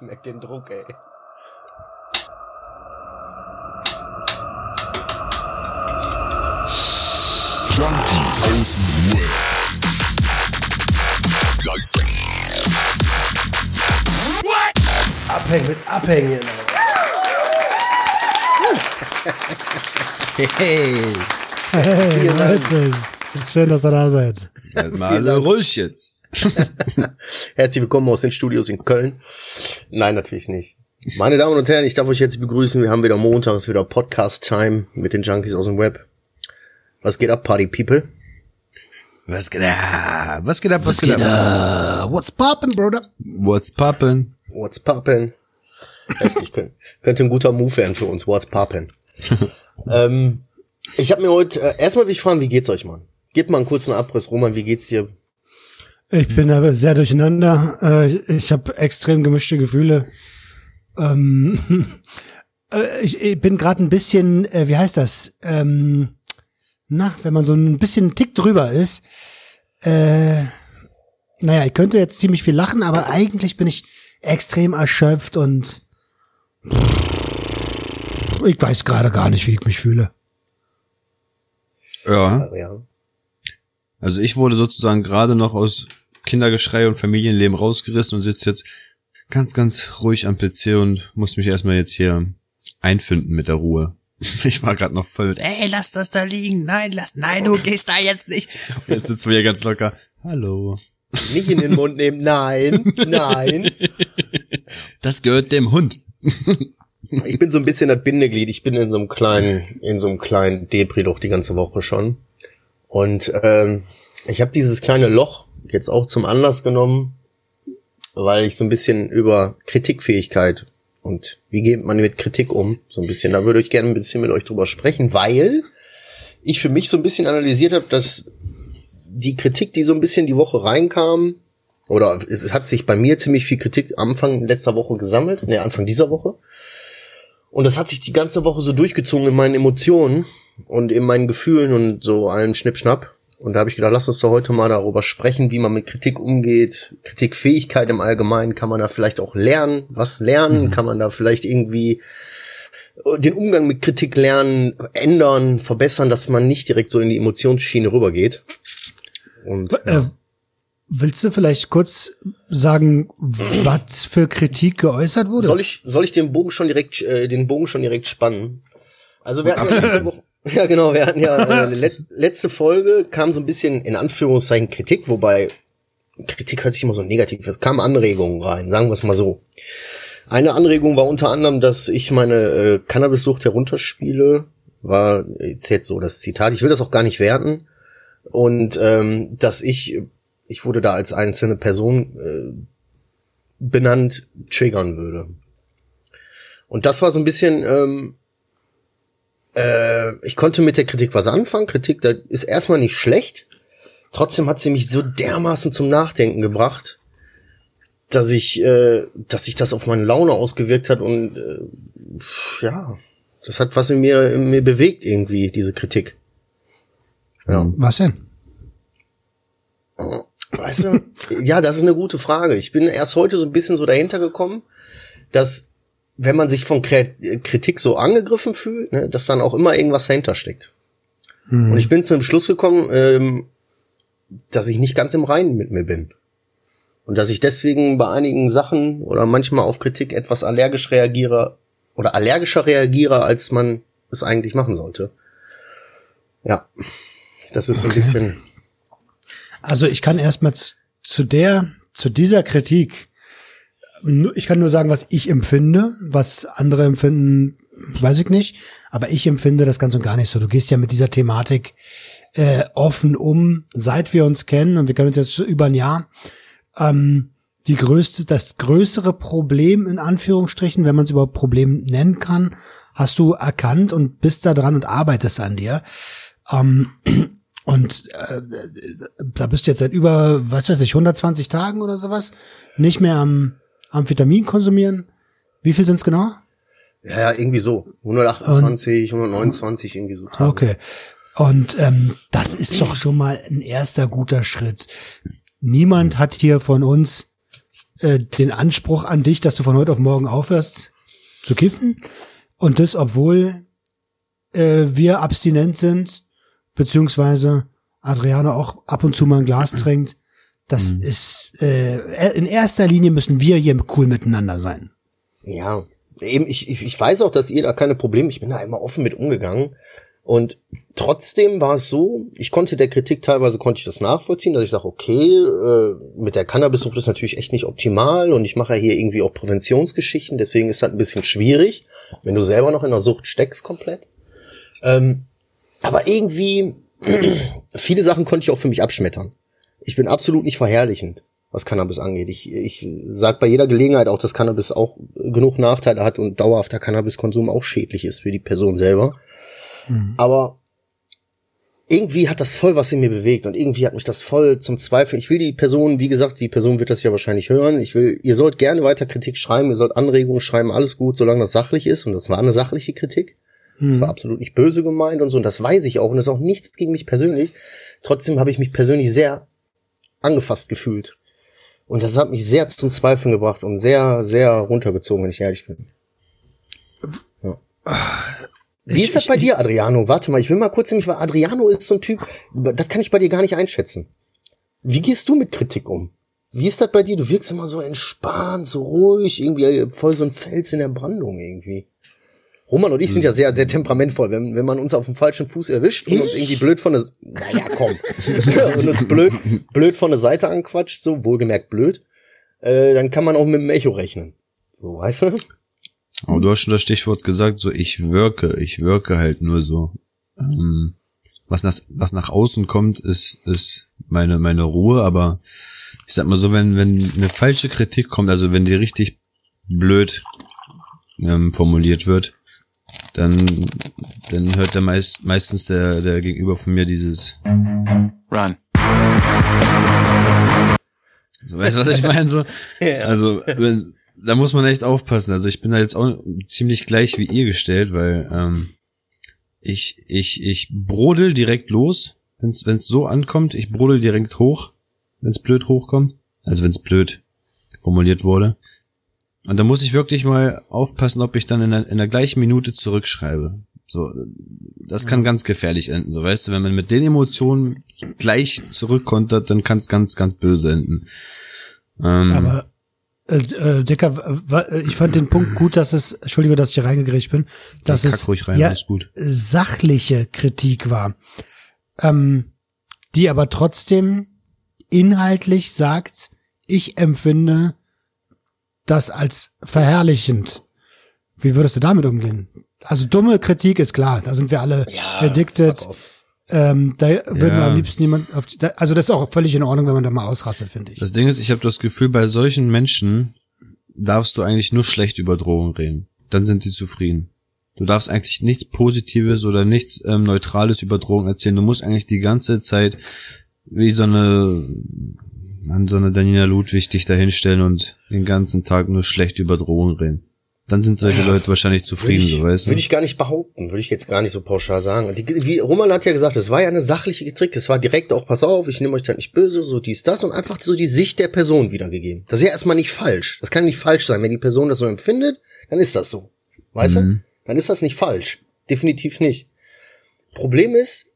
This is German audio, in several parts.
Ich merk den Druck, ey. Junkies. Abhängen mit Abhängen. Hey, Hey, Leute. Schön, dass ihr da seid. mal alle ruhig jetzt. Herzlich willkommen aus den Studios in Köln. Nein, natürlich nicht. Meine Damen und Herren, ich darf euch jetzt begrüßen. Wir haben wieder Montag, es ist wieder Podcast-Time mit den Junkies aus dem Web. Was geht ab, Party People? Was geht ab? Was geht ab? Was, geht, ab? Uh, what's poppin', Bruder? What's poppin'? What's poppin'? Heftig, könnte, könnte ein guter Move werden für uns. What's poppin'? ähm, ich habe mir heute, äh, erstmal will ich fragen, wie geht's euch, Mann? Gebt mal einen kurzen Abriss. Roman, wie geht's dir? Ich bin aber sehr durcheinander. Äh, ich ich habe extrem gemischte Gefühle. Ähm, äh, ich, ich bin gerade ein bisschen, äh, wie heißt das? Ähm, na, wenn man so ein bisschen einen Tick drüber ist. Äh, naja, ich könnte jetzt ziemlich viel lachen, aber eigentlich bin ich extrem erschöpft und ich weiß gerade gar nicht, wie ich mich fühle. Ja, Ja. also ich wurde sozusagen gerade noch aus Kindergeschrei und Familienleben rausgerissen und sitze jetzt ganz, ganz ruhig am PC und muss mich erstmal jetzt hier einfinden mit der Ruhe. Ich war gerade noch voll mit, ey, lass das da liegen. Nein, lass, nein, du gehst da jetzt nicht. Und jetzt sitzen wir hier ganz locker. Hallo. Nicht in den Mund nehmen. Nein, nein. Das gehört dem Hund. Ich bin so ein bisschen das Bindeglied. Ich bin in so einem kleinen, in so einem kleinen Depri-Loch die ganze Woche schon. Und ähm, ich habe dieses kleine Loch jetzt auch zum Anlass genommen, weil ich so ein bisschen über Kritikfähigkeit und wie geht man mit Kritik um, so ein bisschen. Da würde ich gerne ein bisschen mit euch drüber sprechen, weil ich für mich so ein bisschen analysiert habe, dass die Kritik, die so ein bisschen die Woche reinkam, oder es hat sich bei mir ziemlich viel Kritik Anfang letzter Woche gesammelt, ne, Anfang dieser Woche. Und das hat sich die ganze Woche so durchgezogen in meinen Emotionen und in meinen Gefühlen und so allem Schnippschnapp. Und da habe ich gedacht, lass uns doch heute mal darüber sprechen, wie man mit Kritik umgeht. Kritikfähigkeit im Allgemeinen, kann man da vielleicht auch lernen, was lernen, kann man da vielleicht irgendwie den Umgang mit Kritik lernen, ändern, verbessern, dass man nicht direkt so in die Emotionsschiene rübergeht. Und Äh, willst du vielleicht kurz sagen, was für Kritik geäußert wurde? Soll ich, soll ich den Bogen schon direkt, äh, den Bogen schon direkt spannen? Also wir hatten ja letzte Woche, ja genau, wir hatten ja äh, let, letzte Folge kam so ein bisschen in Anführungszeichen Kritik, wobei Kritik hört sich immer so negativ. Es kamen Anregungen rein, sagen wir es mal so. Eine Anregung war unter anderem, dass ich meine äh, Cannabissucht herunterspiele. War jetzt jetzt so das Zitat. Ich will das auch gar nicht werten. Und ähm, dass ich, ich wurde da als einzelne Person äh, benannt, triggern würde. Und das war so ein bisschen, ähm, äh, ich konnte mit der Kritik was anfangen. Kritik, das ist erstmal nicht schlecht. Trotzdem hat sie mich so dermaßen zum Nachdenken gebracht, dass ich, äh, dass sich das auf meine Laune ausgewirkt hat und äh, ja, das hat was in mir, in mir bewegt irgendwie, diese Kritik. Ja. Was denn? Weißt du, ja, das ist eine gute Frage. Ich bin erst heute so ein bisschen so dahinter gekommen, dass wenn man sich von Kri- Kritik so angegriffen fühlt, ne, dass dann auch immer irgendwas dahinter steckt. Und ich bin zu dem Schluss gekommen, ähm, dass ich nicht ganz im Reinen mit mir bin. Und dass ich deswegen bei einigen Sachen oder manchmal auf Kritik etwas allergisch reagiere oder allergischer reagiere, als man es eigentlich machen sollte. Ja, das ist so ein bisschen Also ich kann erstmal zu, zu der, zu dieser Kritik, ich kann nur sagen, was ich empfinde, was andere empfinden, weiß ich nicht, aber ich empfinde das ganz und gar nicht so. Du gehst ja mit dieser Thematik äh, offen um, seit wir uns kennen und wir kennen uns jetzt über ein Jahr. Ähm, die größte, das größere Problem in Anführungsstrichen, wenn man es überhaupt Problem nennen kann, hast du erkannt und bist da dran und arbeitest an dir. Ähm, und äh, da bist du jetzt seit über, was weiß ich, 120 Tagen oder sowas, nicht mehr am Amphetamin konsumieren. Wie viel sind's genau? Ja, irgendwie so. 128, 129, irgendwie so. Tage. Okay. Und ähm, das ist doch schon mal ein erster guter Schritt. Niemand hat hier von uns äh, den Anspruch an dich, dass du von heute auf morgen aufhörst zu kiffen. Und das, obwohl äh, wir abstinent sind, beziehungsweise Adriano auch ab und zu mal ein Glas trinkt. Das ist äh, in erster Linie müssen wir hier cool miteinander sein. Ja, eben, ich, ich, ich weiß auch, dass ihr da keine Probleme, ich bin da immer offen mit umgegangen. Und trotzdem war es so, ich konnte der Kritik teilweise konnte ich das nachvollziehen, dass ich sage, okay, äh, mit der Cannabissucht ist natürlich echt nicht optimal und ich mache ja hier irgendwie auch Präventionsgeschichten, deswegen ist das ein bisschen schwierig, wenn du selber noch in der Sucht steckst komplett. Ähm, aber irgendwie, viele Sachen konnte ich auch für mich abschmettern. Ich bin absolut nicht verherrlichend, was Cannabis angeht. Ich, ich sag bei jeder Gelegenheit auch, dass Cannabis auch genug Nachteile hat und dauerhafter Cannabiskonsum auch schädlich ist für die Person selber. Aber irgendwie hat das voll was in mir bewegt und irgendwie hat mich das voll zum Zweifeln. Ich will die Person, wie gesagt, die Person wird das ja wahrscheinlich hören. Ich will, ihr sollt gerne weiter Kritik schreiben, ihr sollt Anregungen schreiben, alles gut, solange das sachlich ist. Und das war eine sachliche Kritik. Das war absolut nicht böse gemeint und so. Und das weiß ich auch. Und das ist auch nichts gegen mich persönlich. Trotzdem habe ich mich persönlich sehr angefasst gefühlt. Und das hat mich sehr zum Zweifeln gebracht und sehr, sehr runtergezogen, wenn ich ehrlich bin. Ja. Wie ist das bei dir, Adriano? Warte mal, ich will mal kurz nämlich, weil Adriano ist so ein Typ, das kann ich bei dir gar nicht einschätzen. Wie gehst du mit Kritik um? Wie ist das bei dir? Du wirkst immer so entspannt, so ruhig, irgendwie voll so ein Fels in der Brandung irgendwie. Roman und ich sind ja sehr, sehr temperamentvoll. Wenn, wenn man uns auf dem falschen Fuß erwischt und uns irgendwie blöd von der, naja, komm, und uns blöd, blöd von der Seite anquatscht, so wohlgemerkt blöd, äh, dann kann man auch mit dem Echo rechnen. So, weißt du? Aber du hast schon das Stichwort gesagt, so ich wirke, ich wirke halt nur so. Ähm, was, nach, was nach außen kommt, ist, ist meine, meine Ruhe, aber ich sag mal so, wenn, wenn eine falsche Kritik kommt, also wenn die richtig blöd ähm, formuliert wird, dann, dann hört der meist, meistens der, der Gegenüber von mir dieses Run. So, weißt du, was ich meine? So, Also, wenn, da muss man echt aufpassen. Also ich bin da jetzt auch ziemlich gleich wie ihr gestellt, weil ähm, ich, ich, ich brodel direkt los, wenn es so ankommt. Ich brodel direkt hoch, wenn es blöd hochkommt. Also wenn es blöd formuliert wurde. Und da muss ich wirklich mal aufpassen, ob ich dann in der, in der gleichen Minute zurückschreibe. So, das kann ganz gefährlich enden. So, weißt du, wenn man mit den Emotionen gleich zurückkontert, dann kann es ganz, ganz böse enden. Ähm, Aber äh, äh, Dicker, ich fand den Punkt gut, dass es, Entschuldige, dass ich hier reingegrätscht bin, dass es rein, ja, sachliche Kritik war, ähm, die aber trotzdem inhaltlich sagt, ich empfinde das als verherrlichend. Wie würdest du damit umgehen? Also dumme Kritik ist klar, da sind wir alle addicted. fuck off. Ähm, da würde man Ja. am liebsten niemand auf die, also das ist auch völlig in Ordnung, wenn man da mal ausrastet, finde ich. Das Ding ist, ich habe das Gefühl, bei solchen Menschen darfst du eigentlich nur schlecht über Drogen reden. Dann sind die zufrieden. Du darfst eigentlich nichts Positives oder nichts ähm, Neutrales über Drogen erzählen. Du musst eigentlich die ganze Zeit wie so eine an so eine Daniela Ludwig dich dahinstellen und den ganzen Tag nur schlecht über Drogen reden. Dann sind solche Leute wahrscheinlich zufrieden, ich, so weißt du. würde ich gar nicht behaupten, würde ich jetzt gar nicht so pauschal sagen. Die, wie Roman hat ja gesagt, es war ja eine sachliche Kritik, es war direkt auch, pass auf, ich nehme euch da nicht böse, so dies, das und einfach so die Sicht der Person wiedergegeben. Das ist ja erstmal nicht falsch. Das kann nicht falsch sein. Wenn die Person das so empfindet, dann ist das so. Weißt du? Dann ist das nicht falsch. Definitiv nicht. Problem ist,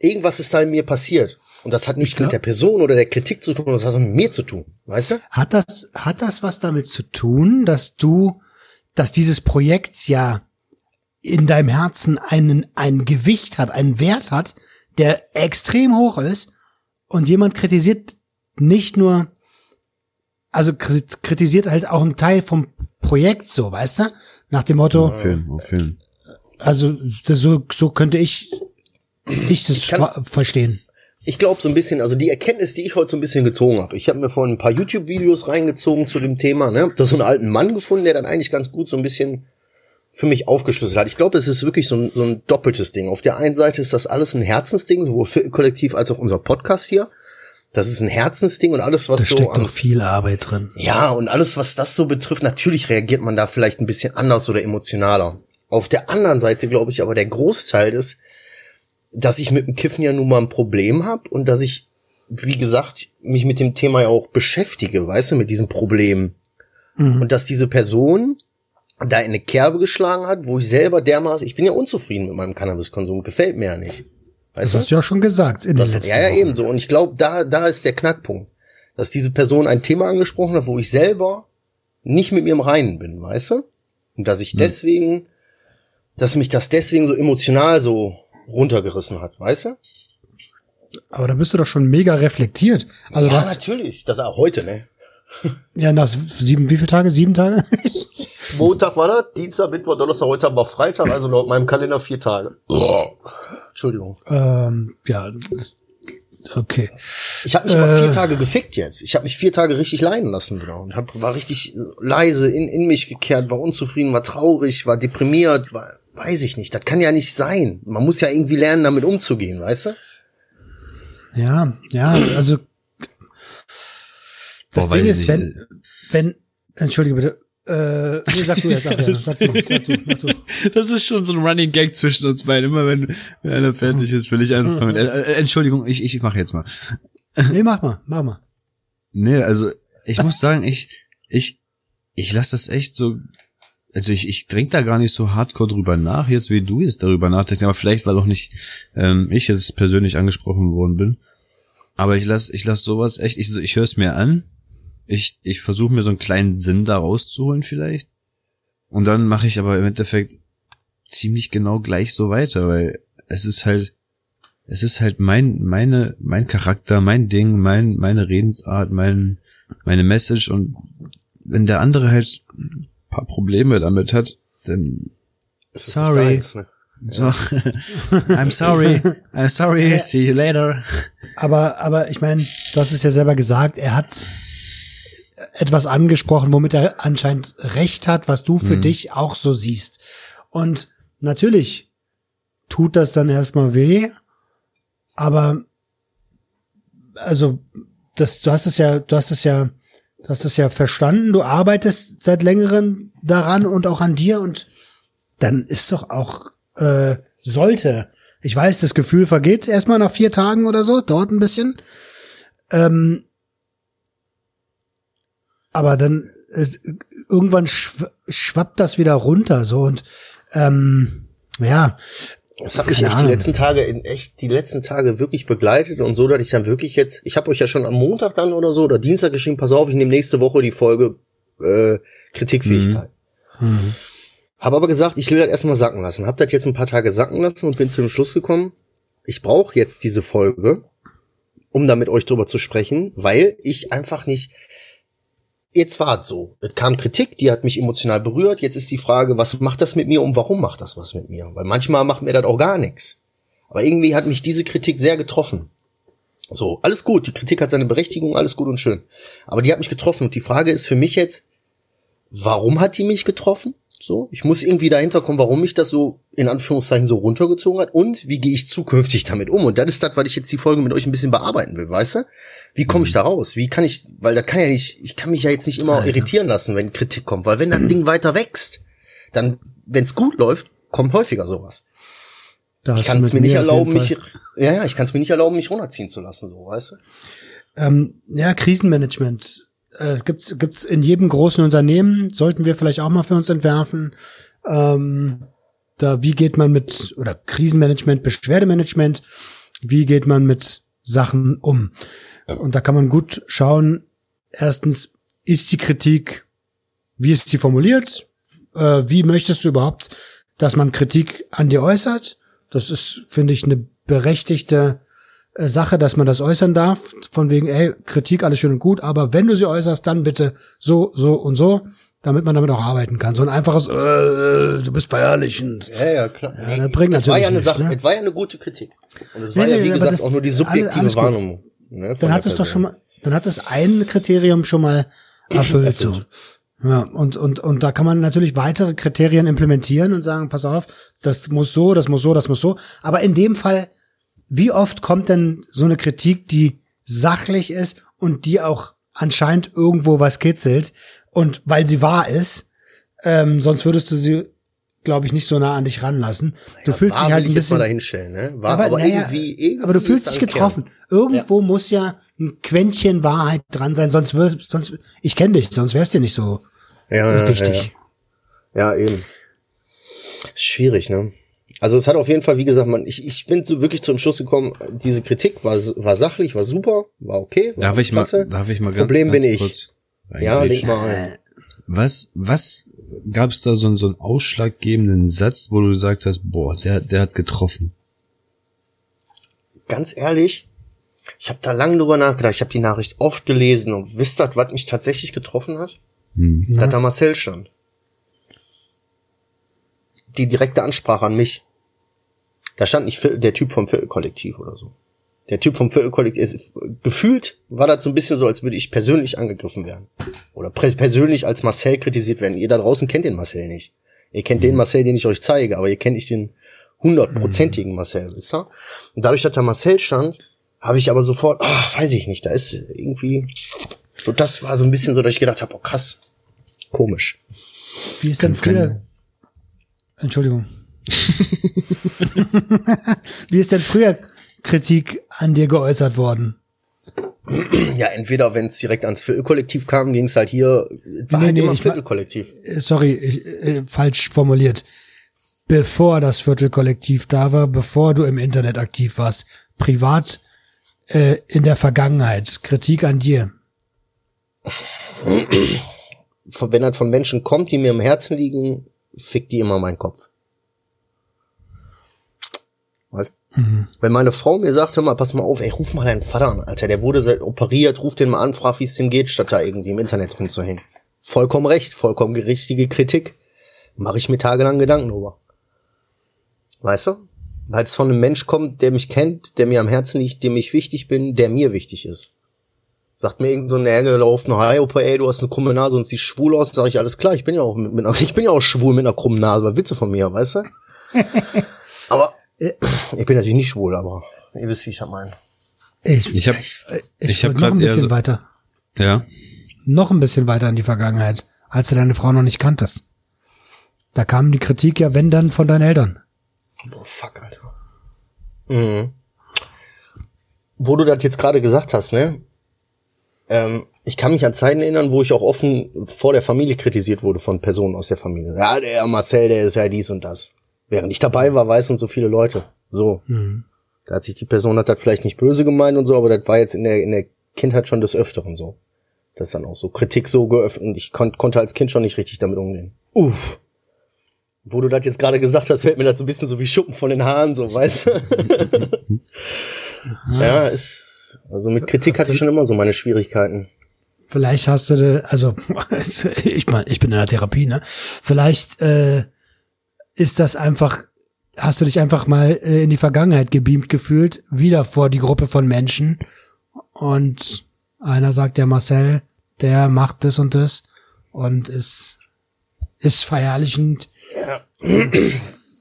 irgendwas ist da in mir passiert. Und das hat nichts glaub- mit der Person oder der Kritik zu tun, das hat mit mir zu tun. Weißt du? Hat das, hat das was damit zu tun, dass du, dass dieses Projekt ja in deinem Herzen einen, ein Gewicht hat, einen Wert hat, der extrem hoch ist und jemand kritisiert nicht nur, also kri- kritisiert halt auch einen Teil vom Projekt so, weißt du? Nach dem Motto, Auf jeden, auf jeden. also das, so, so könnte ich, ich das kann- ver- verstehen. Ich glaube so ein bisschen, also die Erkenntnis, die ich heute so ein bisschen gezogen habe. Ich habe mir vorhin ein paar YouTube-Videos reingezogen zu dem Thema. Ne? Da so einen alten Mann gefunden, der dann eigentlich ganz gut so ein bisschen für mich aufgeschlüsselt hat. Ich glaube, es ist wirklich so ein, so ein doppeltes Ding. Auf der einen Seite ist das alles ein Herzensding, sowohl für Kollektiv als auch unser Podcast hier. Das ist ein Herzensding und alles, was Da so steckt an doch viel Arbeit drin. ja, und alles, was das so betrifft, natürlich reagiert man da vielleicht ein bisschen anders oder emotionaler. Auf der anderen Seite glaube ich aber, der Großteil ist, dass ich mit dem Kiffen ja nun mal ein Problem habe und dass ich wie gesagt, mich mit dem Thema ja auch beschäftige, weißt du, mit diesem Problem. Und dass diese Person da in eine Kerbe geschlagen hat, wo ich selber dermaßen, ich bin ja unzufrieden mit meinem Cannabiskonsum, gefällt mir ja nicht. Das Weißt du? hast du ja schon gesagt in Das, den letzten ja, ja, Wochen. ebenso. Und ich glaube, da, da ist der Knackpunkt. Dass diese Person ein Thema angesprochen hat, wo ich selber nicht mit mir im Reinen bin, weißt du? Und dass ich deswegen, dass mich das deswegen so emotional so runtergerissen hat, weißt du? Aber da bist du doch schon mega reflektiert. Also ja, das, natürlich. Das auch heute, ne? ja, nach sieben, wie viele Tage? Sieben Tage? Montag war das, Dienstag, Mittwoch, Donnerstag, heute wir Freitag, also laut meinem Kalender vier Tage. Entschuldigung. ähm, ja, okay. Ich habe mich aber vier Tage gefickt jetzt. Ich habe mich vier Tage richtig leiden lassen wieder und hab, war richtig leise in, in mich gekehrt, war unzufrieden, war traurig, war deprimiert, war, weiß ich nicht. Das kann ja nicht sein. Man muss ja irgendwie lernen, damit umzugehen, weißt du? Ja, ja, also das Boah, Ding ist, wenn, wenn, entschuldige bitte, äh, nee, sag du jetzt, sag, ja, sag du, sag du, sag du. Das ist schon so ein Running Gag zwischen uns beiden. Immer wenn, wenn einer fertig ist, will ich anfangen. Äh, äh, Entschuldigung, ich, ich mache jetzt mal. Nee, mach mal, mach mal. Nee, also ich muss sagen, ich, ich, ich lasse das echt so. Also ich, ich denk da gar nicht so hardcore drüber nach, jetzt wie du jetzt darüber nachdenkst, aber vielleicht, weil auch nicht ähm, ich jetzt persönlich angesprochen worden bin. Aber ich lass, ich lass sowas echt, ich, ich höre es mir an. Ich, ich versuche mir so einen kleinen Sinn da rauszuholen vielleicht. Und dann mache ich aber im Endeffekt ziemlich genau gleich so weiter, weil es ist halt, es ist halt mein, meine, mein Charakter, mein Ding, mein, meine Redensart, mein, meine Message und wenn der andere halt paar Probleme damit hat, dann Sorry. deins, ne? so, I'm sorry, I'm sorry, see you later. Aber, aber ich meine, du hast es ja selber gesagt, er hat etwas angesprochen, womit er anscheinend recht hat, was du für dich auch so siehst. Und natürlich tut das dann erstmal weh, aber also das, du hast es ja, du hast es ja, du hast es ja verstanden, du arbeitest seit längerem daran und auch an dir und dann ist doch auch äh, sollte. Ich weiß, das Gefühl vergeht erstmal nach vier Tagen oder so, dauert ein bisschen. Ähm, aber dann äh, irgendwann schw schwappt das wieder runter so und ähm, ja, Das hat mich echt die letzten Tage in echt die letzten Tage wirklich begleitet und so, dass ich dann wirklich jetzt, ich habe euch ja schon am Montag dann oder so oder Dienstag geschrieben, pass auf, ich nehme nächste Woche die Folge äh, Kritikfähigkeit. Habe aber gesagt, ich will das erstmal sacken lassen. Hab das jetzt ein paar Tage sacken lassen und bin zu dem Schluss gekommen, ich brauche jetzt diese Folge, um da mit euch drüber zu sprechen, weil ich einfach nicht. Jetzt war es so. Es kam Kritik, die hat mich emotional berührt. Jetzt ist die Frage, was macht das mit mir und warum macht das was mit mir? Weil manchmal macht mir das auch gar nichts. Aber irgendwie hat mich diese Kritik sehr getroffen. So, alles gut. Die Kritik hat seine Berechtigung, alles gut und schön. Aber die hat mich getroffen. Und die Frage ist für mich jetzt, warum hat die mich getroffen? So, ich muss irgendwie dahinter kommen, warum mich das so in Anführungszeichen so runtergezogen hat und wie gehe ich zukünftig damit um? Und das ist das, was ich jetzt die Folge mit euch ein bisschen bearbeiten will, weißt du? Wie komme ich da raus? Wie kann ich, weil das kann ja nicht, ich kann mich ja jetzt nicht immer irritieren lassen, wenn Kritik kommt, weil wenn das Ding weiter wächst, dann, wenn es gut läuft, kommt häufiger sowas. da Ich kann es mir nicht erlauben, mich, ja, ja, ich kann es mir nicht erlauben, mich runterziehen zu lassen, so, weißt du? Ähm, ja, Krisenmanagement. Äh, Es gibt gibt's in jedem großen Unternehmen, sollten wir vielleicht auch mal für uns entwerfen. Ähm, da, wie geht man mit, oder Krisenmanagement, Beschwerdemanagement, wie geht man mit Sachen um? Und da kann man gut schauen, erstens, ist die Kritik, wie ist sie formuliert? Äh, wie möchtest du überhaupt, dass man Kritik an dir äußert? Das ist, finde ich, eine berechtigte Sache, dass man das äußern darf, von wegen, ey, Kritik, alles schön und gut, aber wenn du sie äußerst, dann bitte so, so und so, damit man damit auch arbeiten kann. So ein einfaches, äh, äh, du bist verherrlichend. Ja, ja, klar. Ja, das bringt es war natürlich ja eine nicht, Sache, ne? es war ja eine gute Kritik. Und es Nee, war ja, wie gesagt, auch nur die subjektive. Wahrnehmung. Ne, Dann hat es doch schon mal, dann hat es ein Kriterium schon mal erfüllt. so. Ja, und, und, und da kann man natürlich weitere Kriterien implementieren und sagen, pass auf, das muss so, das muss so, das muss so. Aber in dem Fall, wie oft kommt denn so eine Kritik, die sachlich ist und die auch anscheinend irgendwo was kitzelt und weil sie wahr ist, ähm, sonst würdest du sie glaube ich, nicht so nah an dich ranlassen. Du fühlst dich halt ein bisschen. ne? War aber, naja, irgendwie, irgendwie aber du fühlst dich getroffen. Kern. Irgendwo muss ja ein Quäntchen Wahrheit dran sein, sonst wird, sonst, ich kenne dich, sonst wär's dir nicht so Ja, ja, wichtig. Ja, ja, eben. Ist schwierig, ne? Also es hat auf jeden Fall, wie gesagt, man, ich, ich bin so wirklich zum Schluss gekommen, diese Kritik war, war sachlich, war super, war okay. War Darf ich mal, darf ich mal ganz, Problem ganz bin ich. kurz Ja, leg mal ein. Was, was gab es da so, einen- so einen ausschlaggebenden Satz, wo du gesagt hast, boah, der, der hat getroffen? Ganz ehrlich, ich habe da lange drüber nachgedacht. Ich habe die Nachricht oft gelesen und wisst ihr, was mich tatsächlich getroffen hat? Dass da Marcel stand. Die direkte Ansprache an mich. Da stand nicht Viertel- der Typ vom Viertelkollektiv oder so. Der Typ vom Viertelkollektiv, ist, gefühlt war das so ein bisschen so, als würde ich persönlich angegriffen werden. Oder persönlich als Marcel kritisiert werden. Ihr da draußen kennt den Marcel nicht. Ihr kennt den Marcel, den ich euch zeige, aber ihr kennt nicht den hundertprozentigen Marcel, wisst ihr? Und dadurch, dass da Marcel stand, habe ich aber sofort, ach, weiß ich nicht, da ist irgendwie, so das war so ein bisschen so, dass ich gedacht habe, oh krass, komisch. Wie ist denn früher, Entschuldigung. Wie ist denn früher Kritik an dir geäußert worden? Ja, entweder wenn es direkt ans Viertelkollektiv kam, ging es halt hier, war Nee, halt nee, immer Viertelkollektiv. Äh, Sorry, ich, äh, falsch formuliert. Bevor das Viertelkollektiv da war, bevor du im Internet aktiv warst, privat äh, in der Vergangenheit, Kritik an dir. Wenn das von Menschen kommt, die mir im Herzen liegen, fickt die immer meinen Kopf. Weißt? Wenn meine Frau mir sagt, hör mal, pass mal auf, ey, ruf mal deinen Vater an, Alter, der wurde seit- operiert, ruf den mal an, frag, wie es dem geht, statt da irgendwie im Internet rumzuhängen. Vollkommen recht, vollkommen richtige Kritik. Mache ich mir tagelang Gedanken drüber. Weißt du? Weil es von einem Mensch kommt, der mich kennt, der mir am Herzen liegt, dem ich wichtig bin, der mir wichtig ist. Sagt mir irgend so ein hergelaufener Hi, Opa, ey, du hast eine krumme Nase und siehst schwul aus, sag ich, alles klar, ich bin ja auch mit, mit einer, ich bin ja auch schwul mit einer krummen Nase, was Witze von mir, weißt du? aber ich bin natürlich nicht schwul, aber ihr wisst, wie ich das meine. Ich, Ich hab, ich, ich hab wollte noch ein bisschen so- weiter. ja, Noch ein bisschen weiter in die Vergangenheit, als du deine Frau noch nicht kanntest. Da kam die Kritik ja, wenn dann, von deinen Eltern. Boah, fuck, Alter. Mhm. Wo du das jetzt gerade gesagt hast, ne? Ähm, ich kann mich an Zeiten erinnern, wo ich auch offen vor der Familie kritisiert wurde von Personen aus der Familie. Ja, der Marcel, der ist ja dies und das. Während ich dabei war, weiß und so viele Leute. So. Da hat sich die Person hat das vielleicht nicht böse gemeint und so, aber das war jetzt in der, in der Kindheit schon des Öfteren so. Das ist dann auch so. Kritik so geöffnet ich kon konnte als Kind schon nicht richtig damit umgehen. Uff. Wo du das jetzt gerade gesagt hast, fällt mir das so ein bisschen so wie Schuppen von den Haaren, so, weißt du? ja, ist, also mit Kritik hatte ich schon immer so meine Schwierigkeiten. Vielleicht hast du, also ich mein, ich bin in der Therapie, ne? Vielleicht äh, ist das einfach, hast du dich einfach mal äh, in die Vergangenheit gebeamt gefühlt, wieder vor die Gruppe von Menschen und einer sagt, der Marcel, der macht das und das und ist ist verherrlichend.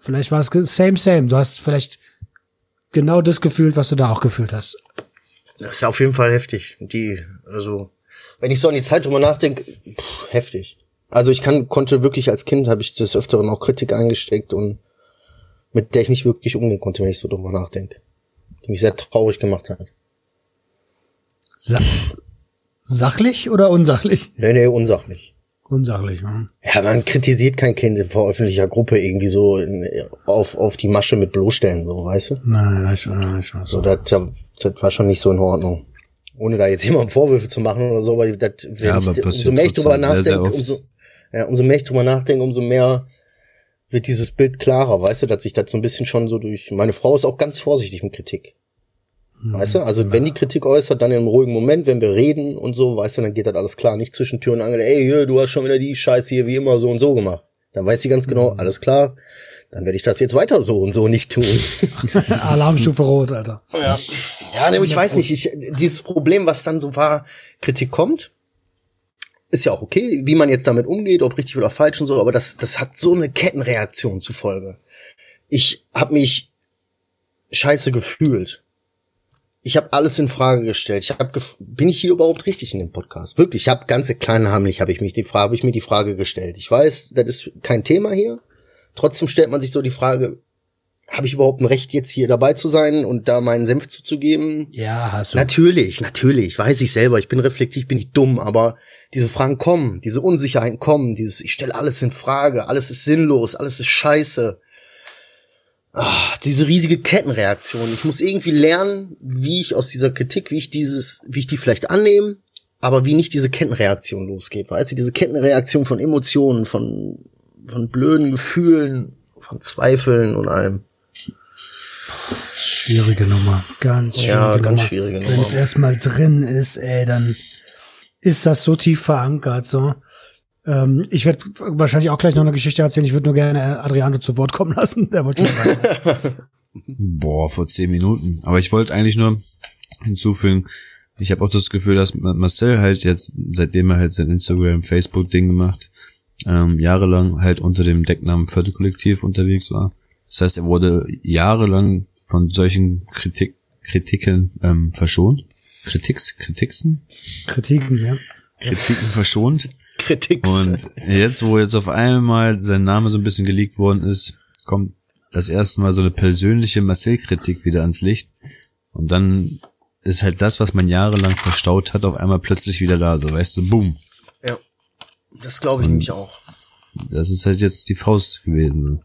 Vielleicht war es same same. Du hast vielleicht genau das gefühlt, was du da auch gefühlt hast. Das ist auf jeden Fall heftig. Die, also, wenn ich so an die Zeit drüber nachdenke, pff, heftig. Also ich kann, konnte wirklich als Kind, habe ich des Öfteren auch Kritik eingesteckt und mit der ich nicht wirklich umgehen konnte, wenn ich so drüber nachdenke. Die mich sehr traurig gemacht hat. Sa sachlich oder unsachlich? Nee, nee, unsachlich. Unsachlich, ne? Ja, man kritisiert kein Kind vor öffentlicher Gruppe irgendwie so in, auf, auf die Masche mit bloßstellen, so, weißt du? Nein, ich, ich, ich, So, das, das war schon nicht so in Ordnung. Ohne da jetzt jemandem Vorwürfe zu machen oder so, aber das, Ja, ich, umso mehr ich drüber nachdenke, umso, ja, umso mehr ich drüber nachdenke, umso mehr wird dieses Bild klarer, weißt du, dass sich das so ein bisschen schon so durch, meine Frau ist auch ganz vorsichtig mit Kritik. Weißt du, also wenn die Kritik äußert, dann in einem ruhigen Moment, wenn wir reden und so, weißt du, dann geht das alles klar, nicht zwischen Tür und Angel, ey, du hast schon wieder die Scheiße hier wie immer so und so gemacht. Dann weiß sie ganz genau, alles klar, dann werde ich das jetzt weiter so und so nicht tun. Alarmstufe rot, Alter. Ja, ja nee, ich weiß nicht, ich, dieses Problem, was dann so war, Kritik kommt, ist ja auch okay, wie man jetzt damit umgeht, ob richtig oder falsch und so, aber das, das hat so eine Kettenreaktion zufolge. Ich habe mich scheiße gefühlt. Ich habe alles in Frage gestellt. Ich habe bin ich hier überhaupt richtig in dem Podcast? Wirklich, ich habe ganze kleine heimlich habe ich mich die Frage, habe ich mir die Frage gestellt. Ich weiß, das ist kein Thema hier. trotzdem stellt man sich so die Frage, habe ich überhaupt ein Recht, jetzt hier dabei zu sein und da meinen Senf zuzugeben? Ja, hast du. Natürlich, natürlich, weiß ich selber, ich bin reflektiv, ich bin nicht dumm, aber diese Fragen kommen, diese Unsicherheiten kommen, dieses, ich stelle alles in Frage, alles ist sinnlos, alles ist scheiße. Ah, diese riesige Kettenreaktion. Ich muss irgendwie lernen, wie ich aus dieser Kritik, wie ich dieses, wie ich die vielleicht annehme, aber wie nicht diese Kettenreaktion losgeht. Weißt du, diese Kettenreaktion von Emotionen, von, von blöden Gefühlen, von Zweifeln und allem. Schwierige Nummer. Ganz schwierige Ja, Nummer. ganz schwierige Wenn Nummer. es erstmal drin ist, ey, dann ist das so tief verankert, so. Ähm, ich werde wahrscheinlich auch gleich noch eine Geschichte erzählen. Ich würde nur gerne Adriano zu Wort kommen lassen. Der wollte schon sagen. Boah, vor zehn Minuten. Aber ich wollte eigentlich nur hinzufügen, ich habe auch das Gefühl, dass Ma- Marcel halt jetzt, seitdem er halt sein Instagram, Facebook-Ding gemacht, ähm, jahrelang halt unter dem Decknamen Viertelkollektiv unterwegs war. Das heißt, er wurde jahrelang von solchen Kritik, Kritiken ähm, verschont. Kritiks, Kritiksen? Kritiken, ja. Kritiken verschont. Kritik. Und jetzt, wo jetzt auf einmal sein Name so ein bisschen geleakt worden ist, kommt das erste Mal so eine persönliche Marcel-Kritik wieder ans Licht. Und dann ist halt das, was man jahrelang verstaut hat, auf einmal plötzlich wieder da. So, weißt du, boom. Ja. Das glaube ich nämlich auch. Das ist halt jetzt die Faust gewesen.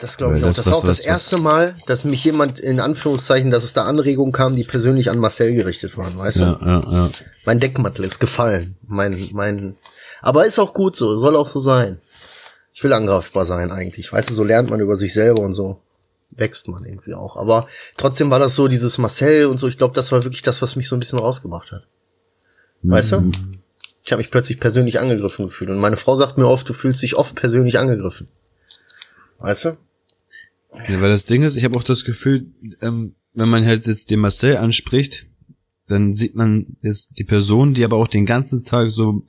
Das glaube ich auch. das, Das war auch das was- erste Mal, dass mich jemand in Anführungszeichen, dass es da Anregungen kam, die persönlich an Marcel gerichtet waren, weißt Ja, du? ja, ja. Mein Deckmantel ist gefallen. Mein, mein, aber ist auch gut so, soll auch so sein. Ich will angreifbar sein eigentlich. Weißt du, so lernt man über sich selber und so wächst man irgendwie auch. Aber trotzdem war das so, dieses Marcel und so, ich glaube, das war wirklich das, was mich so ein bisschen rausgebracht hat. Weißt du? Ich habe mich plötzlich persönlich angegriffen gefühlt. Und meine Frau sagt mir oft, du fühlst dich oft persönlich angegriffen. Weißt du? Ja, weil das Ding ist, ich habe auch das Gefühl, ähm, wenn man halt jetzt den Marcel anspricht, dann sieht man jetzt die Person, die aber auch den ganzen Tag so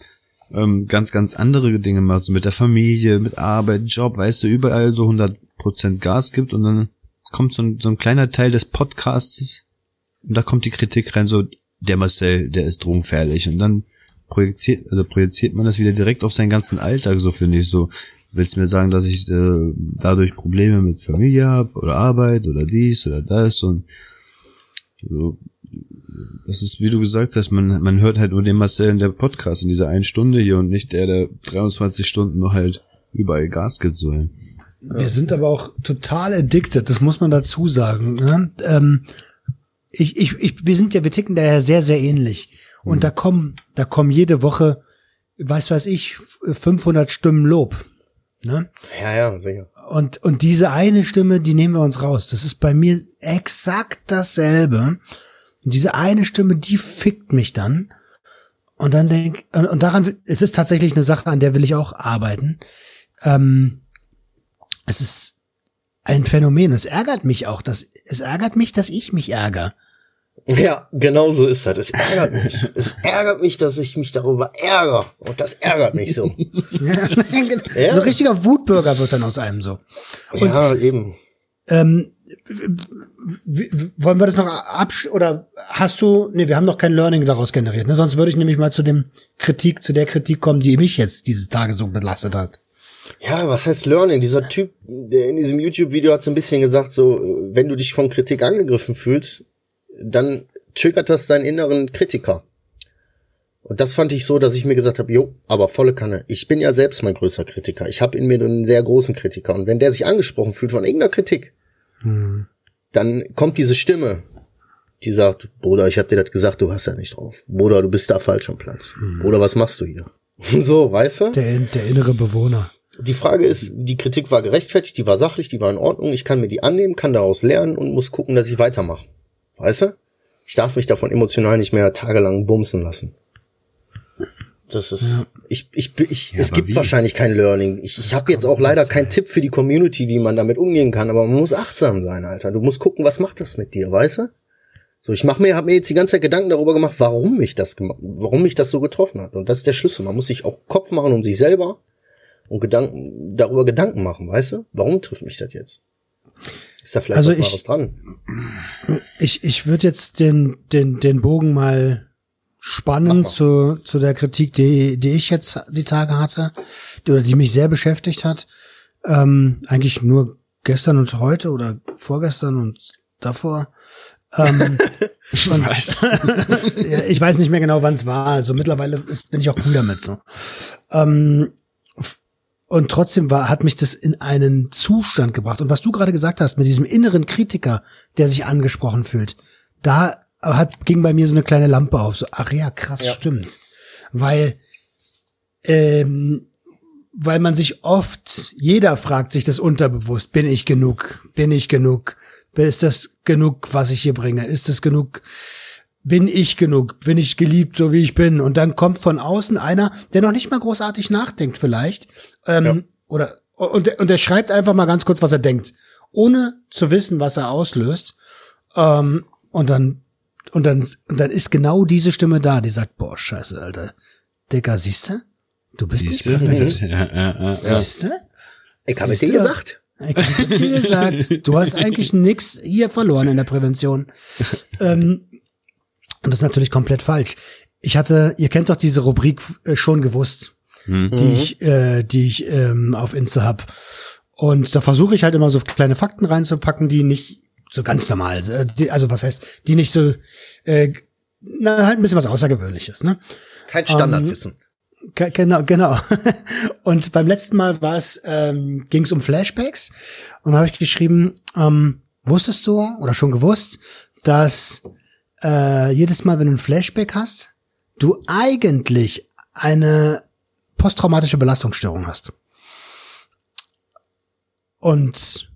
ähm, ganz, ganz andere Dinge macht, so mit der Familie, mit Arbeit, Job, weißt du, überall so 100% Gas gibt und dann kommt so ein, so ein kleiner Teil des Podcasts und da kommt die Kritik rein, so der Marcel, der ist drogenfährlich und dann projiziert, also projiziert man das wieder direkt auf seinen ganzen Alltag, so finde ich so. Willst du mir sagen, dass ich äh, dadurch Probleme mit Familie habe oder Arbeit oder dies oder das und so. Das ist, wie du gesagt hast, man, man hört halt nur den Marcel in der Podcast in dieser einen Stunde hier und nicht der, der 23 Stunden nur halt überall Gas gibt, so. Wir sind aber auch total addicted, das muss man dazu sagen. Ne? Ähm, ich, ich, ich, wir sind ja, wir ticken da ja sehr, sehr ähnlich. Und da kommen, da kommen jede Woche, weiß weiß ich, 500 Stimmen Lob. Ne? Ja, ja, sicher. Und, und diese eine Stimme, die nehmen wir uns raus. Das ist bei mir exakt dasselbe. Und diese eine Stimme, die fickt mich dann. Und dann denk, und, und daran, es ist tatsächlich eine Sache, an der will ich auch arbeiten. Ähm, es ist ein Phänomen. Es ärgert mich auch, dass, es ärgert mich, dass ich mich ärgere. Ja, genau so ist das. Es ärgert mich. es ärgert mich, dass ich mich darüber ärgere. Und das ärgert mich so. Ja. So richtiger Wutbürger wird dann aus einem so. ja, eben. Ähm, wollen wir das noch absch oder hast du, nee, wir haben noch kein Learning daraus generiert, ne? Sonst würde ich nämlich mal zu dem Kritik, zu der Kritik kommen, die mich jetzt diese Tage so belastet hat. Ja, was heißt Learning? Dieser Typ, der in diesem YouTube-Video hat so ein bisschen gesagt, so, wenn du dich von Kritik angegriffen fühlst, dann triggert das deinen inneren Kritiker. Und das fand ich so, dass ich mir gesagt habe, jo, aber volle Kanne. Ich bin ja selbst mein größter Kritiker. Ich habe in mir einen sehr großen Kritiker. Und wenn der sich angesprochen fühlt von irgendeiner Kritik, dann kommt diese Stimme, die sagt, Bruder, ich hab dir das gesagt, du hast ja nicht drauf. Bruder, du bist da falsch am Platz. Bruder, was machst du hier? so, weißt du? Der, der innere Bewohner. Die Frage ist, die Kritik war gerechtfertigt, die war sachlich, die war in Ordnung. Ich kann mir die annehmen, kann daraus lernen und muss gucken, dass ich weitermache. Weißt du? Ich darf mich davon emotional nicht mehr tagelang bumsen lassen. Das ist, ich, ich, ich, es aber gibt wie? wahrscheinlich kein Learning. Ich, ich habe jetzt auch leider keinen Tipp für die Community, wie man damit umgehen kann, aber man muss achtsam sein, Alter. Du musst gucken, was macht das mit dir, weißt du? So, ich mach mir, habe mir jetzt die ganze Zeit Gedanken darüber gemacht, warum mich das, warum mich das so getroffen hat. Und das ist der Schlüssel. Man muss sich auch Kopf machen um sich selber und Gedanken, darüber Gedanken machen, weißt du? Warum trifft mich das jetzt? Ist da vielleicht Also was ich- Wahres dran? Ich, ich würde jetzt den, den, den Bogen mal spannen mal. zu, zu der Kritik, die, die ich jetzt die Tage hatte, die, oder die mich sehr beschäftigt hat. Ähm, eigentlich nur gestern und heute oder vorgestern und davor. Ähm, und, ja, ich weiß nicht mehr genau, wann es war. Also mittlerweile ist, bin ich auch cool damit. So. Ähm, und trotzdem war, hat mich das in einen Zustand gebracht. Und was du gerade gesagt hast, mit diesem inneren Kritiker, der sich angesprochen fühlt, da hat, ging bei mir so eine kleine Lampe auf. So, ach ja, krass, Ja. stimmt. Weil, ähm, weil man sich oft, jeder fragt sich das unterbewusst, bin ich genug? Bin ich genug? Ist das genug, was ich hier bringe? Ist das genug? Bin ich genug? Bin ich geliebt, so wie ich bin? Und dann kommt von außen einer, der noch nicht mal großartig nachdenkt vielleicht, ähm, Ja. oder und, der- und der schreibt einfach mal ganz kurz, was er denkt, ohne zu wissen, was er auslöst. Ähm, und dann und dann und dann ist genau diese Stimme da, die sagt, boah, scheiße, Alter, Digga, siehste? Du bist nicht perfekt. Ja, ja, ja. Siehste? Ich habe Siehst dir du? gesagt. Ich hab dir gesagt, du hast eigentlich nix hier verloren in der Prävention. ähm, und das ist natürlich komplett falsch. Ich hatte, ihr kennt doch diese Rubrik äh, schon gewusst, die ich, äh, die ich ähm, auf Insta hab. Und da versuche ich halt immer so kleine Fakten reinzupacken, die nicht so ganz normal sind. Also, die- also was heißt, die nicht so, äh, na, halt ein bisschen was Außergewöhnliches, ne? Kein Standardwissen. Ge- Genau, genau. Und beim letzten Mal war es, ähm, ging es um Flashbacks und da habe ich geschrieben, ähm, wusstest du oder schon gewusst, dass äh, jedes Mal, wenn du ein Flashback hast, du eigentlich eine posttraumatische Belastungsstörung hast. Und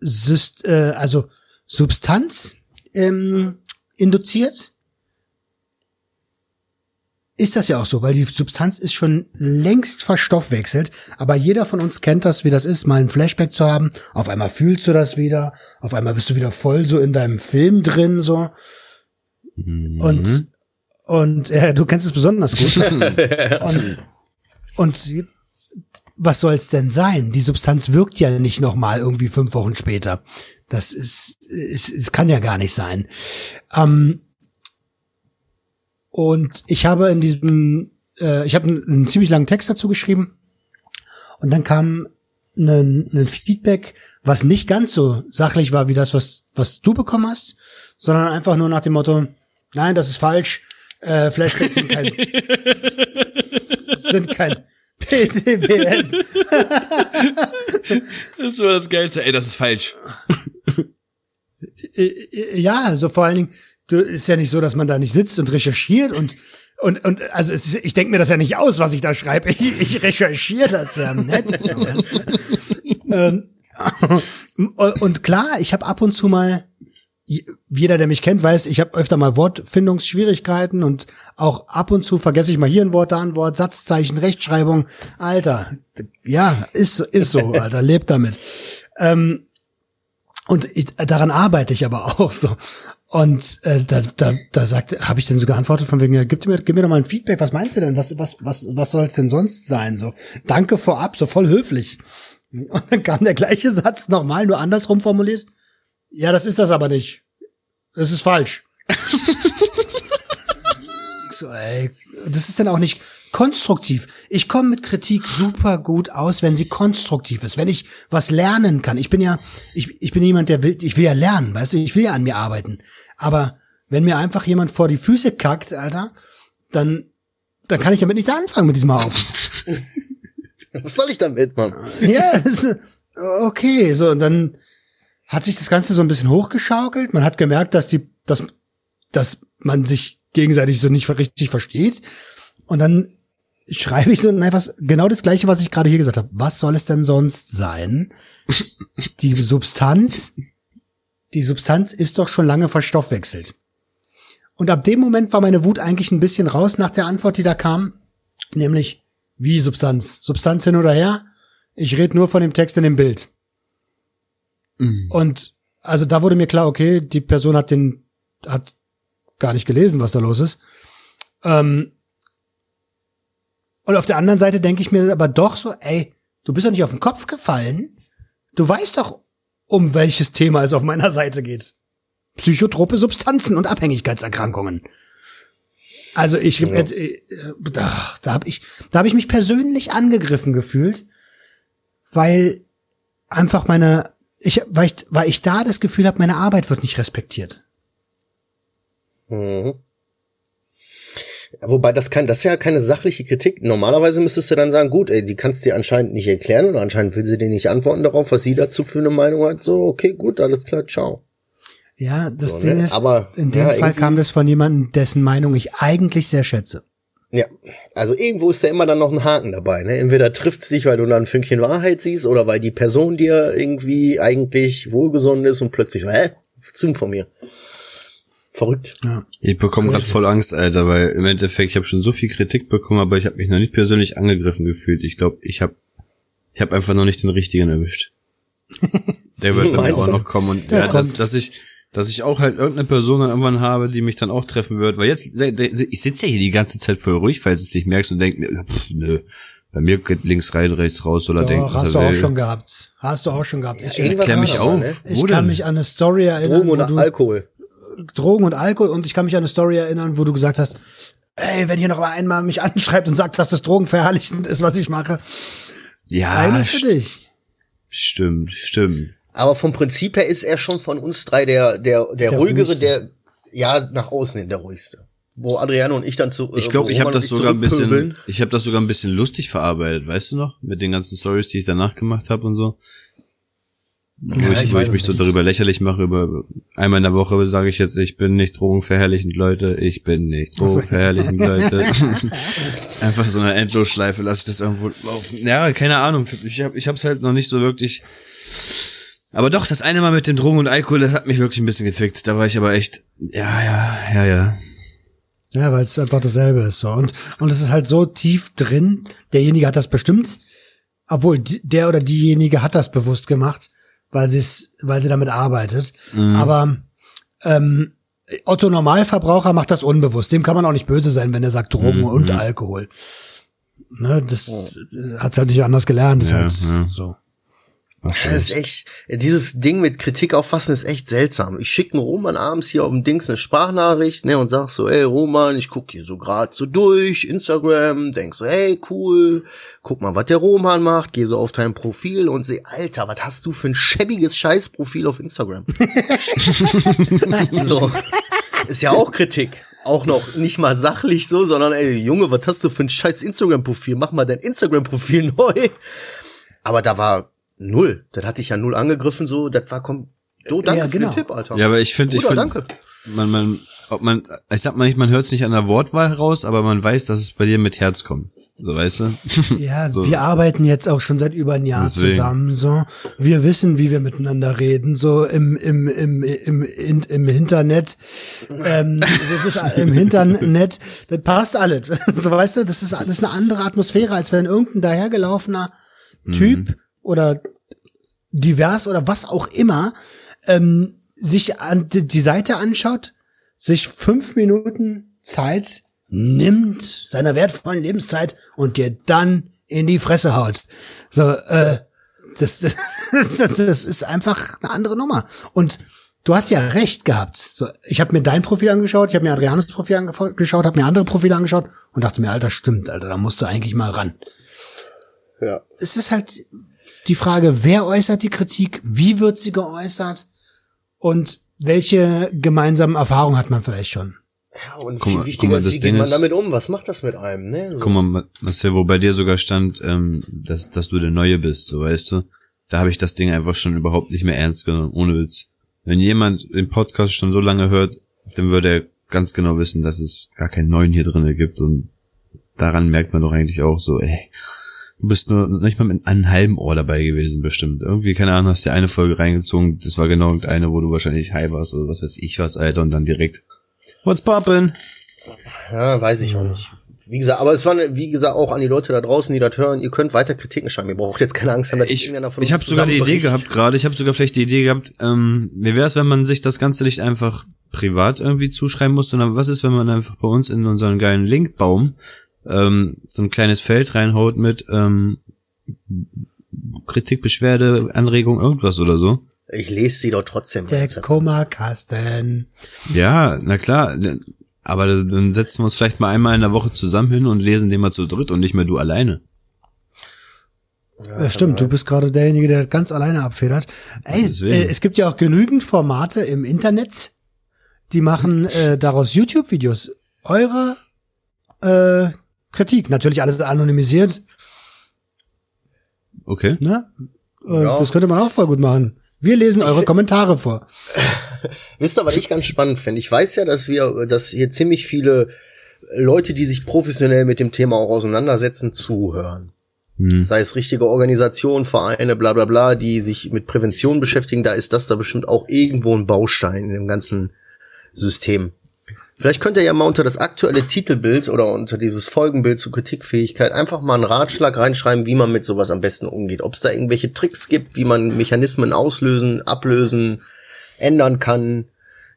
Syst äh, also Substanz ähm, induziert ist das ja auch so, weil die Substanz ist schon längst verstoffwechselt, aber jeder von uns kennt das, wie das ist, mal ein Flashback zu haben, auf einmal fühlst du das wieder, auf einmal bist du wieder voll so in deinem Film drin, so. Und, und ja, du kennst es besonders gut. und, und was soll's denn sein? Die Substanz wirkt ja nicht nochmal irgendwie fünf Wochen später. Das ist, es, es kann ja gar nicht sein. Ähm, und ich habe in diesem, äh, ich habe einen, einen ziemlich langen Text dazu geschrieben. Und dann kam ein, ein Feedback, was nicht ganz so sachlich war wie das, was, was du bekommen hast, sondern einfach nur nach dem Motto, nein, das ist falsch, äh, Flashbacks sind kein, sind kein PTBS. Das war das Geilste. Ey, das ist falsch. Äh, Ja, so vor allen Dingen, ist ja nicht so, dass man da nicht sitzt und recherchiert und und, und also ist, ich denke mir das ja nicht aus, was ich da schreibe. Ich, ich recherchiere das ja im Netz. Du? ähm, und klar, ich habe ab und zu mal, jeder, der mich kennt, weiß, ich habe öfter mal Wortfindungsschwierigkeiten und auch ab und zu vergesse ich mal hier ein Wort, da ein Wort, Satzzeichen, Rechtschreibung. Alter, ja, ist, ist so, Alter, lebt damit. Ähm, und ich, daran arbeite ich aber auch so. Und äh, da, da, da sagt, habe ich dann so geantwortet von wegen, ja, gib mir, gib mir doch mal ein Feedback. Was meinst du denn? Was, was, was, was soll es denn sonst sein? So, danke vorab, so voll höflich. Und dann kam der gleiche Satz nochmal, nur andersrum formuliert. Ja, das ist das aber nicht. Das ist falsch. so, ey, das ist dann auch nicht konstruktiv. Ich komme mit Kritik super gut aus, wenn sie konstruktiv ist, wenn ich was lernen kann. Ich bin ja, ich, ich bin jemand, der will, ich will ja lernen, weißt du, ich will ja an mir arbeiten. Aber wenn mir einfach jemand vor die Füße kackt, Alter, dann, dann kann ich damit nichts anfangen mit diesem Haufen. Was soll ich damit, Mann? ja, ist, okay, so, und dann hat sich das Ganze so ein bisschen hochgeschaukelt. Man hat gemerkt, dass die, dass, dass man sich gegenseitig so nicht richtig versteht. Und dann schreibe ich so, was, genau das gleiche, was ich gerade hier gesagt habe. Was soll es denn sonst sein? Die Substanz, die Substanz ist doch schon lange verstoffwechselt. Und ab dem Moment war meine Wut eigentlich ein bisschen raus nach der Antwort, die da kam. Nämlich, wie Substanz? Substanz hin oder her? Ich rede nur von dem Text in dem Bild. Und also da wurde mir klar, okay, die Person hat den, hat gar nicht gelesen, was da los ist. Ähm, und auf der anderen Seite denke ich mir aber doch so, ey, du bist doch nicht auf den Kopf gefallen. Du weißt doch, um welches Thema es auf meiner Seite geht. Psychotrope Substanzen und Abhängigkeitserkrankungen. Also ich, äh, äh, da, da habe ich, da habe ich mich persönlich angegriffen gefühlt weil einfach meine, ich, weil ich, weil ich da das Gefühl habe, meine Arbeit wird nicht respektiert. Mhm. Wobei das kann, das ist ja keine sachliche Kritik. Normalerweise müsstest du dann sagen, gut, ey, die kannst dir anscheinend nicht erklären oder anscheinend will sie dir nicht antworten darauf, was sie dazu für eine Meinung hat. So, okay, gut, alles klar, ciao. Ja, das So, Ding ne? ist, Aber, in dem ja, Fall kam das von jemandem, dessen Meinung ich eigentlich sehr schätze. Ja, also irgendwo ist da immer dann noch ein Haken dabei. Ne? Entweder trifft's dich, weil du da ein Fünkchen Wahrheit siehst, oder weil die Person dir irgendwie eigentlich wohlgesonnen ist und plötzlich so, hä, was du denn von mir? Verrückt. Ja. Ich bekomme gerade voll Angst, Alter, weil im Endeffekt, ich habe schon so viel Kritik bekommen, aber ich habe mich noch nicht persönlich angegriffen gefühlt. Ich glaube, ich habe ich hab einfach noch nicht den richtigen erwischt. Der wird dann auch noch kommen und ja, dass, dass ich dass ich auch halt irgendeine Person dann irgendwann habe, die mich dann auch treffen wird, weil jetzt ich sitze ja hier die ganze Zeit voll ruhig, falls du es nicht merkst und denk mir, pff, nö, bei mir geht links rein, rechts raus oder denkt, hast du auch schon gehabt. Hast du auch schon gehabt. Ich, irgendwas Klär mich auf. ne? ich Wo kann denn? mich an eine Story erinnern, Drogen wo oder du, Alkohol. Drogen und Alkohol und ich kann mich an eine Story erinnern, wo du gesagt hast, ey, wenn hier noch mal einmal mich anschreibt und sagt, was das Drogenverherrlichend ist, was ich mache, ja, eines für st dich. stimmt, stimmt. Aber vom Prinzip her ist er schon von uns drei der, der, der, Der ruhigere, ruhigste. der, ja, nach außen hin der ruhigste. Wo Adriano und ich dann zu, Ich glaube, ich habe das sogar ein bisschen, ich habe das sogar ein bisschen lustig verarbeitet, weißt du noch, mit den ganzen Stories, die ich danach gemacht habe und so. Wo Ja, ich, ich wo ich mich so darüber lächerlich mache, über einmal in der Woche sage ich jetzt, ich bin nicht drogenverherrlichend, Leute, ich bin nicht drogenverherrlichend, Leute. Einfach so eine Endlosschleife, lasse ich das irgendwo laufen. Ja, keine Ahnung, ich habe ich hab's halt noch nicht so wirklich. Aber doch, das eine Mal mit dem Drogen und Alkohol, das hat mich wirklich ein bisschen gefickt. Da war ich aber echt, ja, ja, ja, ja. Ja, weil es einfach dasselbe ist so. Und, und es ist halt so tief drin, derjenige hat das bestimmt, obwohl der oder diejenige hat das bewusst gemacht, weil sie es, weil sie damit arbeitet. Aber ähm, Otto Normalverbraucher macht das unbewusst. Dem kann man auch nicht böse sein, wenn er sagt Drogen und Alkohol. Ne, das hat's halt nicht anders gelernt. Ist Ja, halt ja. so. Das ist echt, dieses Ding mit Kritik auffassen ist echt seltsam. Ich schicke einen Roman abends hier auf dem Dings eine Sprachnachricht, ne, und sag so, ey Roman, ich guck hier so grad so durch, Instagram, denk so, hey, cool, guck mal, was der Roman macht, geh so auf dein Profil und seh, Alter, was hast du für ein schäbiges Scheißprofil auf Instagram? so. Ist ja auch Kritik. Auch noch nicht mal sachlich so, sondern ey, Junge, was hast du für ein scheiß Instagram-Profil? Mach mal dein Instagram-Profil neu. Aber da war null. Das hatte ich ja null angegriffen, so, das war komm. So, danke Ja, für genau. den Tipp, Alter. Ja, aber ich finde, ich finde, danke. man, man, ob man, ich sag mal nicht, man hört es nicht an der Wortwahl raus, aber man weiß, dass es bei dir mit Herz kommt. So, weißt du? Ja, So. wir arbeiten jetzt auch schon seit über ein Jahr Deswegen. zusammen, so. Wir wissen, wie wir miteinander reden, so im, im, im, im, im, im Internet. Ähm, im Internet, das passt alles. So, weißt du, das ist, das ist eine andere Atmosphäre, als wenn irgendein dahergelaufener Typ oder divers oder was auch immer, ähm, sich an die Seite anschaut, sich fünf Minuten Zeit nimmt, seiner wertvollen Lebenszeit und dir dann in die Fresse haut. So, äh, das, das, das, das ist einfach eine andere Nummer. Und du hast ja recht gehabt. So, ich habe mir dein Profil angeschaut, ich habe mir Adrianos Profil angeschaut, habe mir andere Profile angeschaut und dachte mir, Alter, stimmt, Alter, da musst du eigentlich mal ran. Ja. Es ist halt die Frage, wer äußert die Kritik, wie wird sie geäußert und welche gemeinsamen Erfahrungen hat man vielleicht schon. ja und Guck mal- viel guck wichtiger mal, ist, wie Ding geht man damit um? Was macht das mit einem, ne? So. Guck mal, Marcel, wo bei dir sogar stand, ähm, dass, dass du der Neue bist, so weißt du? Da habe ich das Ding einfach schon überhaupt nicht mehr ernst genommen, ohne Witz. Wenn jemand den Podcast schon so lange hört, dann würde er ganz genau wissen, dass es gar keinen Neuen hier drinne gibt und daran merkt man doch eigentlich auch so, ey, du bist nur nicht mal mit einem halben Ohr dabei gewesen, bestimmt. Irgendwie, keine Ahnung, hast dir eine Folge reingezogen, das war genau eine, wo du wahrscheinlich high warst oder was weiß ich was, Alter, und dann direkt, what's poppin'? Ja, weiß ich auch nicht. Wie gesagt, aber es war, eine, wie gesagt, auch an die Leute da draußen, die das hören, ihr könnt weiter Kritiken schreiben. Ihr braucht jetzt keine Angst haben, dass ich, irgendeiner von ich habe sogar die Idee gehabt gerade, ich habe sogar vielleicht die Idee gehabt, ähm, wie wäre es, wenn man sich das Ganze nicht einfach privat irgendwie zuschreiben muss, sondern was ist, wenn man einfach bei uns in unseren geilen Linkbaum ähm, so ein kleines Feld reinhaut mit ähm, Kritik, Beschwerde, Anregung, irgendwas oder so. Ich lese sie doch trotzdem. Der. Kummerkasten. Ja, na klar. Aber dann setzen wir uns vielleicht mal einmal in der Woche zusammen hin und lesen den mal zu dritt und nicht mehr du alleine. Ja, stimmt, du bist gerade derjenige, der das ganz alleine abfedert. Ey, äh, es gibt ja auch genügend Formate im Internet, die machen äh, daraus YouTube-Videos. Eure äh, Kritik, natürlich alles anonymisiert, Okay. ne? Äh, Ja. Das könnte man auch voll gut machen. Wir lesen eure Kommentare vor. Wisst ihr, was ich ganz spannend finde? Ich weiß ja, dass wir, dass hier ziemlich viele Leute, die sich professionell mit dem Thema auch auseinandersetzen, zuhören. Hm. Sei es richtige Organisationen, Vereine, bla bla bla, die sich mit Prävention beschäftigen, da ist das da bestimmt auch irgendwo ein Baustein in dem ganzen System. Vielleicht könnt ihr ja mal unter das aktuelle Titelbild oder unter dieses Folgenbild zur Kritikfähigkeit einfach mal einen Ratschlag reinschreiben, wie man mit sowas am besten umgeht. Ob es da irgendwelche Tricks gibt, wie man Mechanismen auslösen, ablösen, ändern kann,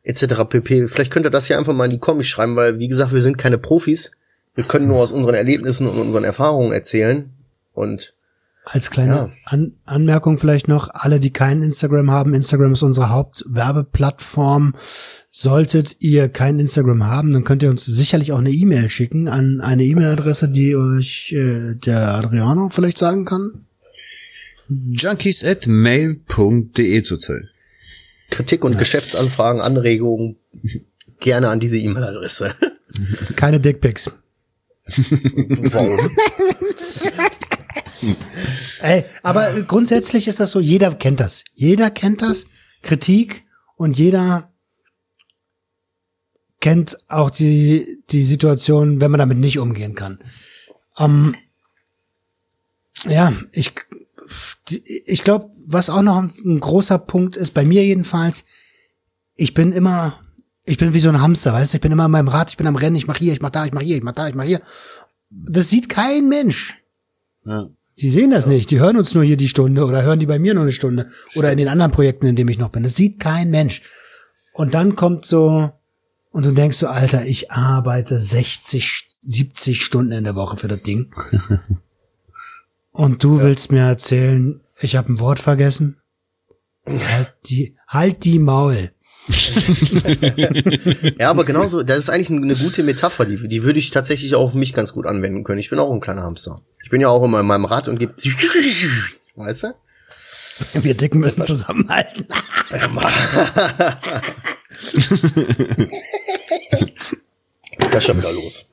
etc. pp. Vielleicht könnt ihr das ja einfach mal in die Comics schreiben, weil, wie gesagt, wir sind keine Profis. Wir können nur aus unseren Erlebnissen und unseren Erfahrungen erzählen. Und Als kleine Ja. An Anmerkung vielleicht noch, alle, die kein Instagram haben, Instagram ist unsere Hauptwerbeplattform. Solltet ihr kein Instagram haben, dann könnt ihr uns sicherlich auch eine E-Mail schicken an eine E-Mail-Adresse, die euch äh, der Adriano vielleicht sagen kann. Junkies at mail.de zurzeit. Kritik und Geschäftsanfragen, Anregungen gerne an diese E-Mail-Adresse. Keine Dickpics. Ey, aber grundsätzlich ist das so, jeder kennt das. Jeder kennt das, Kritik und jeder kennt auch die, die Situation, wenn man damit nicht umgehen kann. Ähm, ja, ich, ich glaube, was auch noch ein, ein großer Punkt ist, bei mir jedenfalls, ich bin immer, ich bin wie so ein Hamster, weißt du, ich bin immer in meinem Rad, ich bin am Rennen, ich mach hier, ich mach da, ich mach hier, ich mach da, ich mach hier. Das sieht kein Mensch. Ja. Die sehen das nicht. Die hören uns nur hier die Stunde oder hören die bei mir nur eine Stunde oder in den anderen Projekten, in denen ich noch bin. Das sieht kein Mensch. Und dann kommt so, und du denkst so, Alter, ich arbeite 60, 70 Stunden in der Woche für das Ding. Und du willst mir erzählen, ich habe ein Wort vergessen? Halt die, halt die Maul. Ja, aber genauso, das ist eigentlich eine gute Metapher, die, die würde ich tatsächlich auch auf mich ganz gut anwenden können. Ich bin auch ein kleiner Hamster. Ich bin ja auch immer in meinem Rad und gebe, weißt du? Wir Dicken müssen zusammenhalten. Das ist schon wieder los.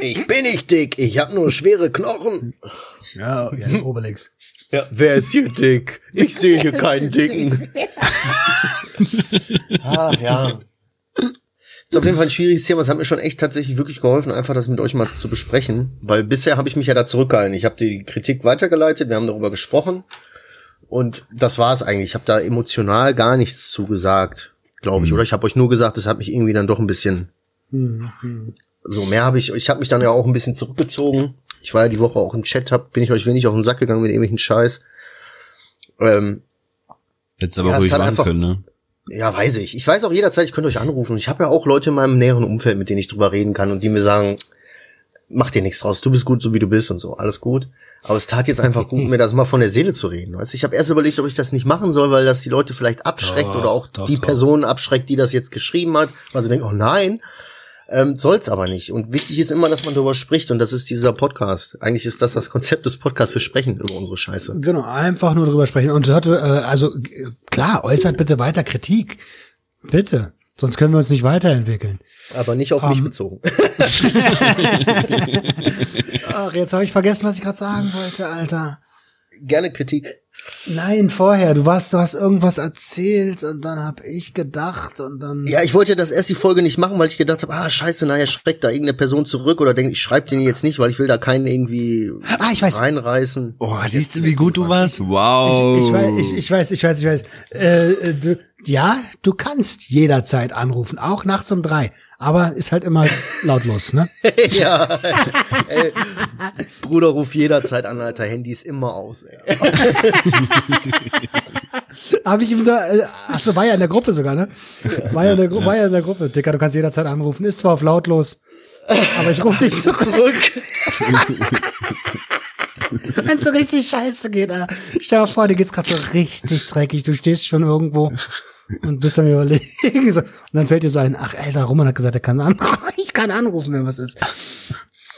Ich bin nicht dick, ich habe nur schwere Knochen. Ja, ja, Obelix. Ja, wer ist hier dick? Ich sehe hier keinen dicken. Ach ja. Ist auf jeden Fall ein schwieriges Thema. Es hat mir schon echt tatsächlich wirklich geholfen, einfach das mit euch mal zu besprechen. Weil bisher habe ich mich ja da zurückgehalten. Ich habe die Kritik weitergeleitet, wir haben darüber gesprochen. Und das war es eigentlich. Ich habe da emotional gar nichts zugesagt, glaube ich. Oder ich habe euch nur gesagt, es hat mich irgendwie dann doch ein bisschen. So, mehr habe ich. Ich habe mich dann ja auch ein bisschen zurückgezogen. Ich war ja die Woche auch im Chat, hab, bin ich euch wenig auf den Sack gegangen mit irgendwelchen Scheiß. Ähm, Hättest aber Ja, ruhig machen einfach- können, ne? ja, weiß ich. Ich weiß auch jederzeit, ich könnte euch anrufen. Ich habe ja auch Leute in meinem näheren Umfeld, mit denen ich drüber reden kann und die mir sagen, mach dir nichts draus, du bist gut, so wie du bist und so, alles gut. Aber es tat jetzt einfach gut, mir das mal von der Seele zu reden. Weißt? Ich habe erst überlegt, ob ich das nicht machen soll, weil das die Leute vielleicht abschreckt oder auch doch, die doch. Person abschreckt, die das jetzt geschrieben hat, weil sie denken, oh nein, ähm, soll's aber nicht. Und wichtig ist immer, dass man darüber spricht und das ist dieser Podcast. Eigentlich ist das das Konzept des Podcasts, wir sprechen über unsere Scheiße. Genau, einfach nur drüber sprechen. Und hört, äh, also g- klar, äußert bitte weiter Kritik. Bitte. Sonst können wir uns nicht weiterentwickeln. Aber nicht auf mich bezogen. Ach, jetzt habe ich vergessen, was ich gerade sagen wollte, Alter. Gerne Kritik. Nein, vorher. Du warst, du hast irgendwas erzählt und dann hab ich gedacht und dann. Ja, ich wollte das erst die Folge nicht machen, weil ich gedacht habe, ah, scheiße, naja, schreckt da irgendeine Person zurück oder denkt, ich schreibe den jetzt nicht, weil ich will da keinen irgendwie Ah, ich weiß. reinreißen. Oh, siehst du, wie gut du warst? Wow. Ich, ich, weiß, ich, ich weiß, ich weiß, ich weiß. Äh, äh, du, ja, du kannst jederzeit anrufen, auch nachts um drei. Aber ist halt immer lautlos, ne? ja. ey, Bruder, ruf jederzeit an, Alter, Handy ist immer aus. Ey. Habe ich ihm so, äh, ach so, war ja in der Gruppe sogar, ne? War ja in der, Gru- war ja in der Gruppe. Dicker, du kannst jederzeit anrufen. Ist zwar auf lautlos, aber ich rufe dich zurück. Wenn so richtig scheiße geht. Stell dir mal vor, dir geht's gerade so richtig dreckig. Du stehst schon irgendwo und bist am überlegen. So. Und dann fällt dir so ein, ach, Alter, Roman hat gesagt, er kann anrufen. Ich kann anrufen, wenn was ist.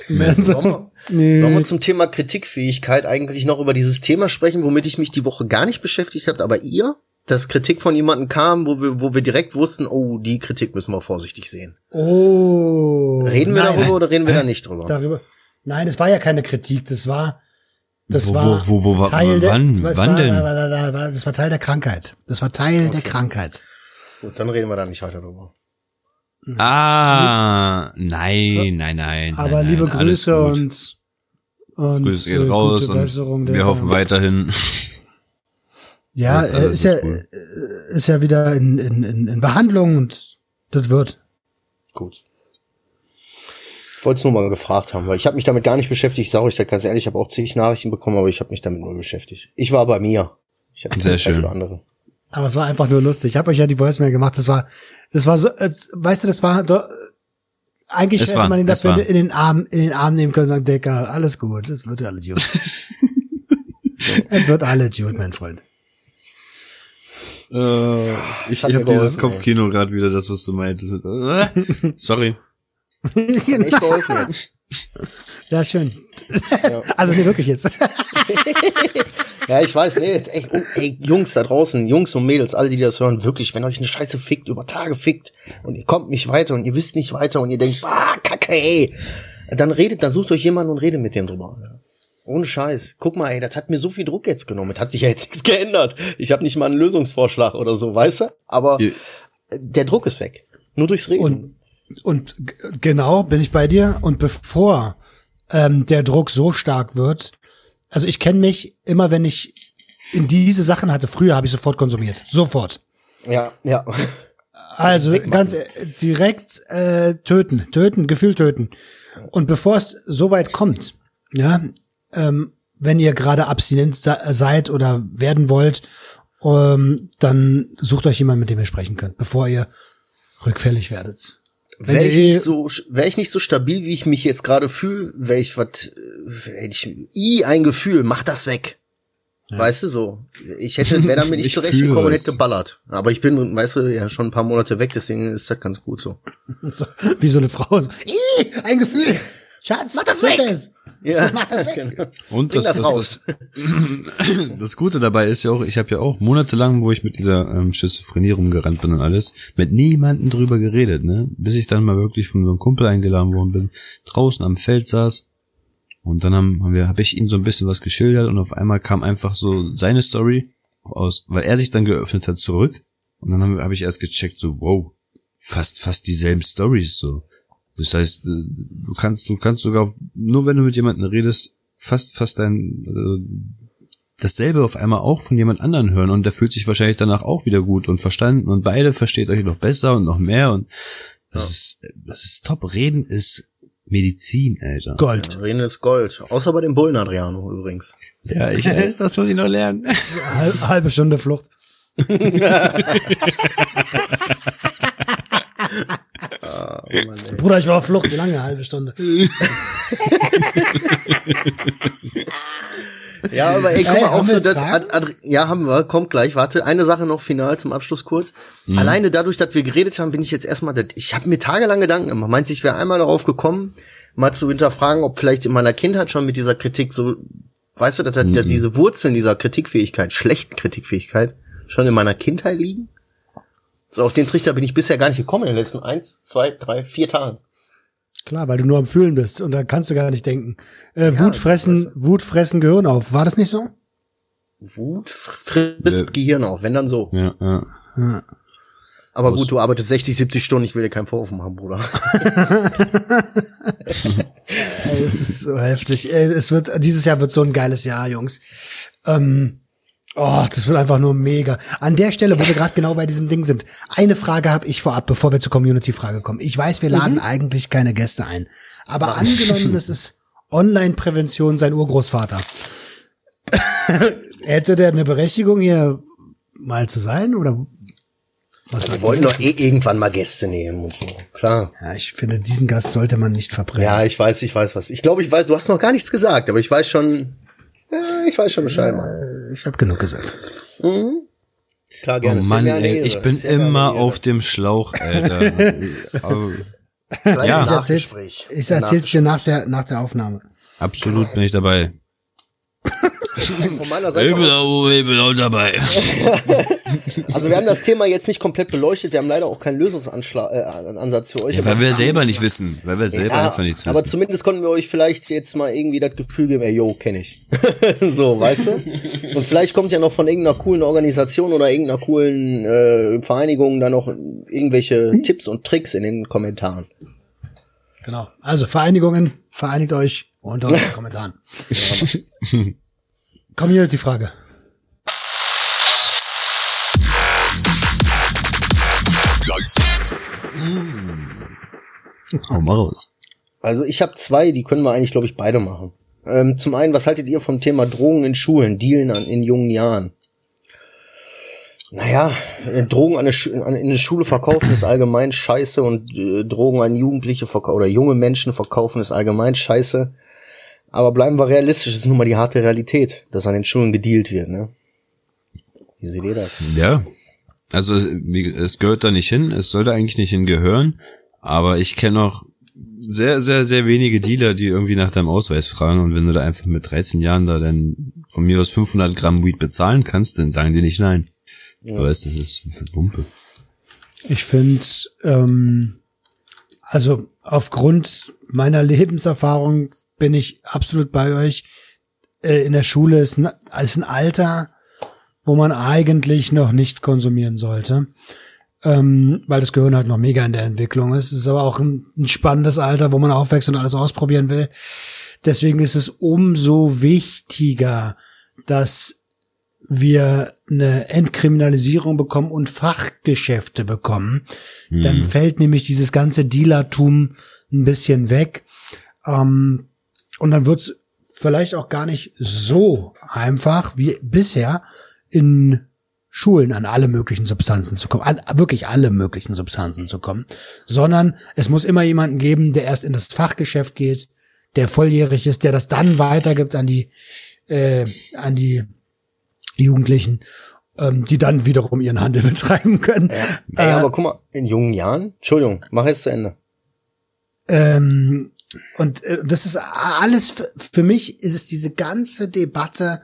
Wenn so- Sollen wir, Nee. sollen wir zum Thema Kritikfähigkeit eigentlich noch über dieses Thema sprechen, womit ich mich die Woche gar nicht beschäftigt habe, aber ihr? Dass Kritik von jemandem kam, wo wir, wo wir direkt wussten, oh, die Kritik müssen wir vorsichtig sehen. Oh. Reden wir Nein, darüber oder reden wir da nicht drüber? darüber. Nein, es war ja keine Kritik, das war das Wo- war wo- wo- wo- Teil der, wann- das wann war, denn? Das war Teil der Krankheit. Das war Teil der Krankheit. Gut, dann reden wir da nicht weiter drüber. Ah, nein, nein, nein. Aber nein, liebe nein, Grüße und und Grüße äh, geht raus gute Besserung und der- wir hoffen weiterhin. Ja, äh, alles ist ja gut. äh, ist ja wieder in, in, in Behandlung und das wird. Gut. Ich wollte es nur mal gefragt haben, weil ich habe mich damit gar nicht beschäftigt. Ich sage euch das ganz ehrlich, ich habe auch zig Nachrichten bekommen, aber ich habe mich damit nur beschäftigt. Ich war bei mir. Ich hab Sehr schön. für andere. Aber es war einfach nur lustig. Ich habe euch ja die Voicemail gemacht. Das war, das war so, äh, weißt du, das war doch, eigentlich Es hätte war- man ihn das war. in den Arm, in den Arm nehmen können und sagen, Decker, alles gut, es wird alles gut. es wird alles gut, mein Freund. Äh, ich ich habe dieses Kopfkino gerade wieder, das was du meintest. Äh, Sorry. Hat echt geholfen jetzt. Ja, schön. Also nee, wirklich jetzt. Ja, ich weiß, nee, jetzt echt, oh, ey, Jungs da draußen, Jungs und Mädels, alle, die das hören, wirklich, wenn euch eine Scheiße fickt, über Tage fickt und ihr kommt nicht weiter und ihr wisst nicht weiter und ihr denkt, ah, kacke, ey, dann redet, dann sucht euch jemanden und redet mit dem drüber. Ja. Ohne Scheiß. Guck mal, ey, das hat mir so viel Druck jetzt genommen. Es hat sich ja jetzt nichts geändert. Ich habe nicht mal einen Lösungsvorschlag oder so, weißt du? Aber Ihr- der Druck ist weg. Nur durchs Reden. Und, und genau, bin ich bei dir. Und bevor ähm, der Druck so stark wird, also ich kenne mich immer, wenn ich in diese Sachen hatte, früher habe ich sofort konsumiert. Sofort. ja, ja. Also ganz äh, direkt äh, töten, töten, Gefühl töten. Und bevor es so weit kommt, ja, ähm, wenn ihr gerade abstinent se seid oder werden wollt, ähm, dann sucht euch jemanden, mit dem ihr sprechen könnt, bevor ihr rückfällig werdet. Wäre ich, ihr- nicht so, wär ich nicht so stabil, wie ich mich jetzt gerade fühle, wäre ich was, hätte ich, i, ein Gefühl, mach das weg. Weißt du so? Ich hätte, wäre damit nicht Ich zurechtgekommen und hätte geballert. Aber ich bin, weißt du, ja schon ein paar Monate weg, deswegen ist das ganz gut so. So, wie so eine Frau. So, Ih, ein Gefühl. Schatz, mach das weg. Ja, Mach das weg. genau. Und Bring das, das das, raus. das Gute dabei ist ja auch, ich habe ja auch monatelang, wo ich mit dieser ähm, Schizophrenie rumgerannt bin und alles, mit niemandem drüber geredet, ne? Bis ich dann mal wirklich von so einem Kumpel eingeladen worden bin, draußen am Feld saß und dann haben, haben wir, habe ich ihm so ein bisschen was geschildert und auf einmal kam einfach so seine Story aus, weil er sich dann geöffnet hat zurück und dann habe hab ich erst gecheckt, so wow, fast fast dieselben Stories so. Das heißt, äh, du kannst, du kannst sogar, nur wenn du mit jemandem redest, fast, fast dein, äh, dasselbe auf einmal auch von jemand anderen hören und der fühlt sich wahrscheinlich danach auch wieder gut und verstanden und beide versteht euch noch besser und noch mehr und das ist, das ist top. Reden ist Medizin, Alter. Gold. Reden ist Gold. Außer bei dem Bullen Adriano übrigens. Ja, ich weiß, das muss ich noch lernen. Hal- halbe Stunde Flucht. Ah, Mann. Bruder, ich war auf Flucht. Wie lange? Halbe Stunde. Ja, aber ey, guck Ey, mal, auch so das? Ad, Adri ja, haben wir, kommt gleich, warte, eine Sache noch final zum Abschluss kurz. Alleine dadurch, dass wir geredet haben, bin ich jetzt erstmal, ich habe mir tagelang Gedanken gemacht. Meinst du, ich wäre einmal darauf gekommen, mal zu hinterfragen, ob vielleicht in meiner Kindheit schon mit dieser Kritik so, weißt du, dass, dass, dass diese Wurzeln dieser Kritikfähigkeit, schlechten Kritikfähigkeit, schon in meiner Kindheit liegen? So, auf den Trichter bin ich bisher gar nicht gekommen in den letzten eins, zwei, drei, vier Tagen. Klar, weil du nur am Fühlen bist und da kannst du gar nicht denken. Äh, Wut fressen, Wut fressen Gehirn auf. War das nicht so? Wut fr- frisst Gehirn auf, wenn dann so. Ja, ja. Aber gut, du arbeitest 60, 70 Stunden, ich will dir keinen Vorwurf machen, Bruder. Es ist so heftig. Es wird, dieses Jahr wird so ein geiles Jahr, Jungs. Ähm, oh, das wird einfach nur mega. An der Stelle, wo wir gerade genau bei diesem Ding sind, eine Frage habe ich vorab, bevor wir zur Community-Frage kommen. Ich weiß, wir laden eigentlich keine Gäste ein. Aber angenommen, das ist Online-Prävention sein Urgroßvater. Hätte der eine Berechtigung, hier mal zu sein? Oder was Wir wollten doch eh irgendwann mal Gäste nehmen und so. Klar. Ja, ich finde, diesen Gast sollte man nicht verbrennen. Ja, ich weiß, ich weiß was. Ich glaube, ich weiß, du hast noch gar nichts gesagt, aber ich weiß schon, ja, ich weiß schon Bescheid, Mann. Ich habe genug gesagt. Klar, Oh gerne. Es Mann, ey, ich bin immer auf dem Schlauch, Alter. Gleich Ja. Ich erzähl's, ich erzähl's dir nach der, nach der Aufnahme. Absolut bin ich dabei. Von meiner Seite aus, auch, ich bin auch dabei. also wir haben das Thema jetzt nicht komplett beleuchtet, wir haben leider auch keinen Lösungsansatz für euch. Ja, aber weil wir selber nicht wissen. Weil wir selber Ja, einfach nichts aber wissen. zumindest konnten wir euch vielleicht jetzt mal irgendwie das Gefühl geben, ey, yo, kenne ich. so, weißt du? Und vielleicht kommt ja noch von irgendeiner coolen Organisation oder irgendeiner coolen äh, Vereinigung da noch irgendwelche Tipps und Tricks in den Kommentaren. Genau. Also Vereinigungen, vereinigt euch unter den Kommentaren. Community-Frage. Hau mal raus. Also ich habe zwei, die können wir eigentlich, glaube ich, beide machen. Ähm, zum einen, was haltet ihr vom Thema Drogen in Schulen, Dealen an, in jungen Jahren? Naja, äh, Drogen an Schu an, in der Schule verkaufen ist allgemein scheiße und äh, Drogen an Jugendliche verkaufen oder junge Menschen verkaufen ist allgemein scheiße. Aber bleiben wir realistisch, das ist nun mal die harte Realität, dass an den Schulen gedealt wird, ne? Wie seht ihr das? Ja. Also wie, es gehört da nicht hin, es sollte eigentlich nicht hingehören, aber ich kenne auch sehr, sehr, sehr wenige Dealer, die irgendwie nach deinem Ausweis fragen und wenn du da einfach mit 13 Jahren da dann von mir aus 500 Gramm Weed bezahlen kannst, dann sagen die nicht nein. Du weißt, das ist für Pumpe. Ich finde, ähm, also aufgrund meiner Lebenserfahrung bin ich absolut bei euch. Äh, in der Schule ist ein, ist ein Alter, wo man eigentlich noch nicht konsumieren sollte, ähm, weil das Gehirn halt noch mega in der Entwicklung ist. Es ist aber auch ein, ein spannendes Alter, wo man aufwächst und alles ausprobieren will. Deswegen ist es umso wichtiger, dass wir eine Entkriminalisierung bekommen und Fachgeschäfte bekommen, dann fällt nämlich dieses ganze Dealertum ein bisschen weg. Ähm, und dann wird's vielleicht auch gar nicht so einfach wie bisher in Schulen an alle möglichen Substanzen zu kommen, an wirklich alle möglichen Substanzen zu kommen, sondern es muss immer jemanden geben, der erst in das Fachgeschäft geht, der volljährig ist, der das dann weitergibt an die äh, an die Jugendlichen, ähm, die dann wiederum ihren Handel betreiben können. Ey, aber guck mal, in jungen Jahren, Entschuldigung, mach jetzt zu Ende. Ähm, und äh, das ist alles für, für mich ist es diese ganze Debatte